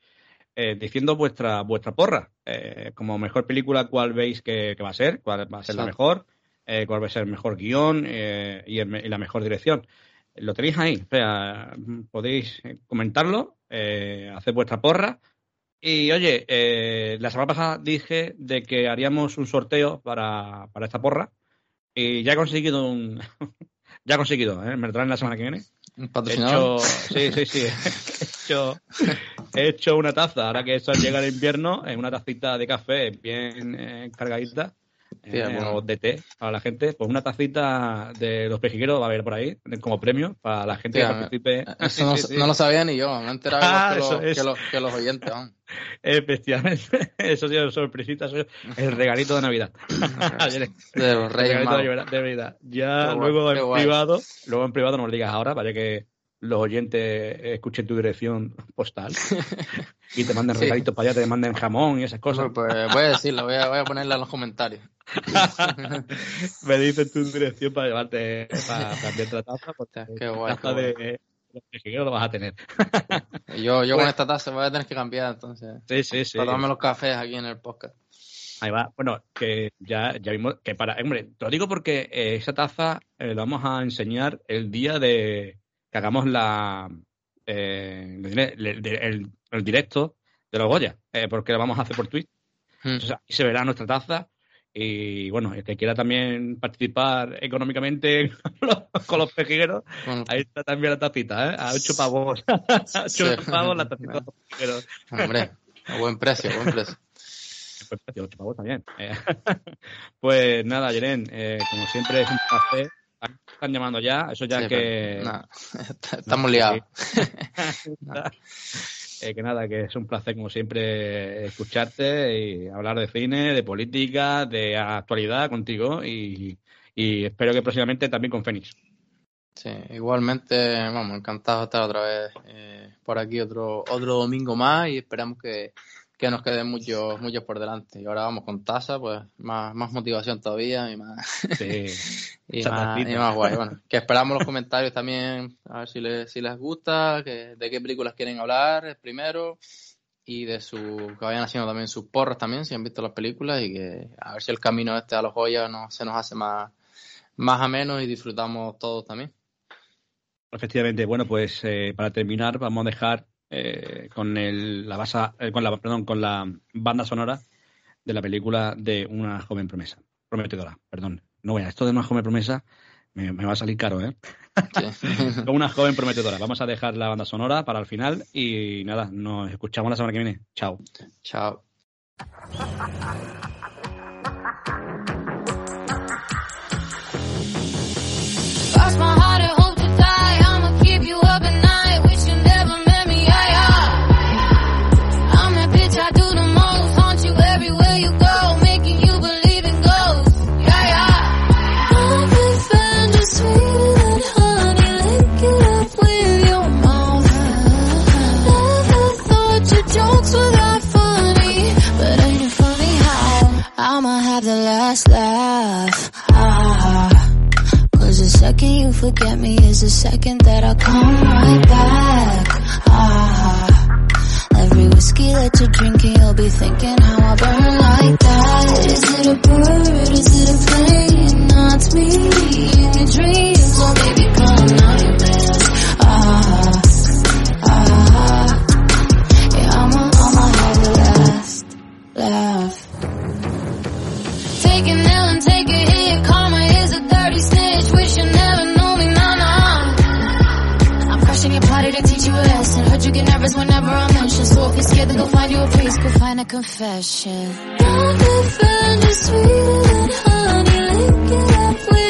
eh, diciendo vuestra vuestra porra. Eh, como mejor película, cuál veis que, que, va a ser, cuál va a ser la mejor, eh, cuál va a ser el mejor guion eh, y, el, y, la mejor dirección. Lo tenéis ahí, o sea, podéis comentarlo, eh, hacer vuestra porra. Y oye, la semana pasada dije de que haríamos un sorteo para, para esta porra y ya he conseguido un. ya he conseguido, ¿eh? me lo traen la semana que viene. ¿Patrocinado? He hecho, sí, sí, sí. he, hecho, he hecho una taza, ahora que eso llega el invierno, en una tacita de café bien eh, cargadita, eh, de té para la gente, pues una tacita de los pejiqueros va a haber por ahí, como premio para la gente Tía, que participe. Eso no, sí, sí. no, lo sabía ni yo, me he enterado ah, que, lo, que, los, que, los oyentes. ¿no? Efectivamente, eso sí es sorpresita, eso es el regalito de Navidad. de los Reyes el regalito de Navidad. Ya luego guay, en privado, guay. luego en privado no lo digas ahora, para que los oyentes escuchen tu dirección postal y te manden sí. regalitos para allá, te manden jamón y esas cosas. Pues, pues voy a decirlo, voy a, voy a ponerla en los comentarios. Me dices tu dirección para llevarte, para cambiar la taza, porque qué guay, taza qué de lo vas a tener. yo yo bueno. con esta taza voy a tener que cambiar, entonces. Sí, sí, sí. Para tomarme los cafés aquí en el podcast. Ahí va. Bueno, que ya, ya vimos que para. Hombre, te lo digo porque eh, esa taza eh, la vamos a enseñar el día de que hagamos la. Eh, el, el, el, directo de los Goya, eh, porque lo vamos a hacer por Twitch. Hmm. Entonces, aquí se verá nuestra taza. Y bueno, el que quiera también participar económicamente con los, con los pejigueros, bueno. ahí está también la tacita, ¿eh? A ocho pavos. a ocho sí. pavos la tacita de los pejigueros. Hombre, a buen precio, buen precio. Buen precio, ocho pavos también. Eh, pues nada, Yeren, eh, como siempre es un placer. Están llamando ya, eso ya sí, que. No, estamos liados. Eh, que nada, que es un placer como siempre escucharte y hablar de cine, de política, de actualidad contigo y, y espero que próximamente también con Fénix. Sí, igualmente, vamos, encantado de estar otra vez eh, por aquí otro otro domingo más y esperamos que, que nos queden muchos muchos por delante. Y ahora vamos con tasa, pues más, más motivación todavía y más, sí, y, más y, más, guay. Bueno, que esperamos los comentarios también, a ver si les, si les gusta, que, de qué películas quieren hablar primero y de su que vayan haciendo también sus porras también, si han visto las películas y que a ver si el camino este a los joyas no, se nos hace más, más ameno y disfrutamos todos también. Efectivamente, bueno, pues eh, para terminar vamos a dejar eh, con el, la basa, eh, con la perdón, con la banda sonora de la película de una joven promesa, prometedora, perdón. No voy a esto de una joven promesa me, me va a salir caro, ¿eh? Sí. con una joven prometedora. Vamos a dejar la banda sonora para el final y nada, nos escuchamos la semana que viene. Chao. Chao. Last laugh? Ah. Cause the second you forget me is the second that I come right back. Ah, every whiskey that you're drinking, you'll be thinking how I burn like that. Is it a bird? Is it a plane? Not me in your dreams, or maybe get nervous whenever I mention so If you're scared, then go find you a priest, go find a confession. The feeling is sweeter honey, lick it up with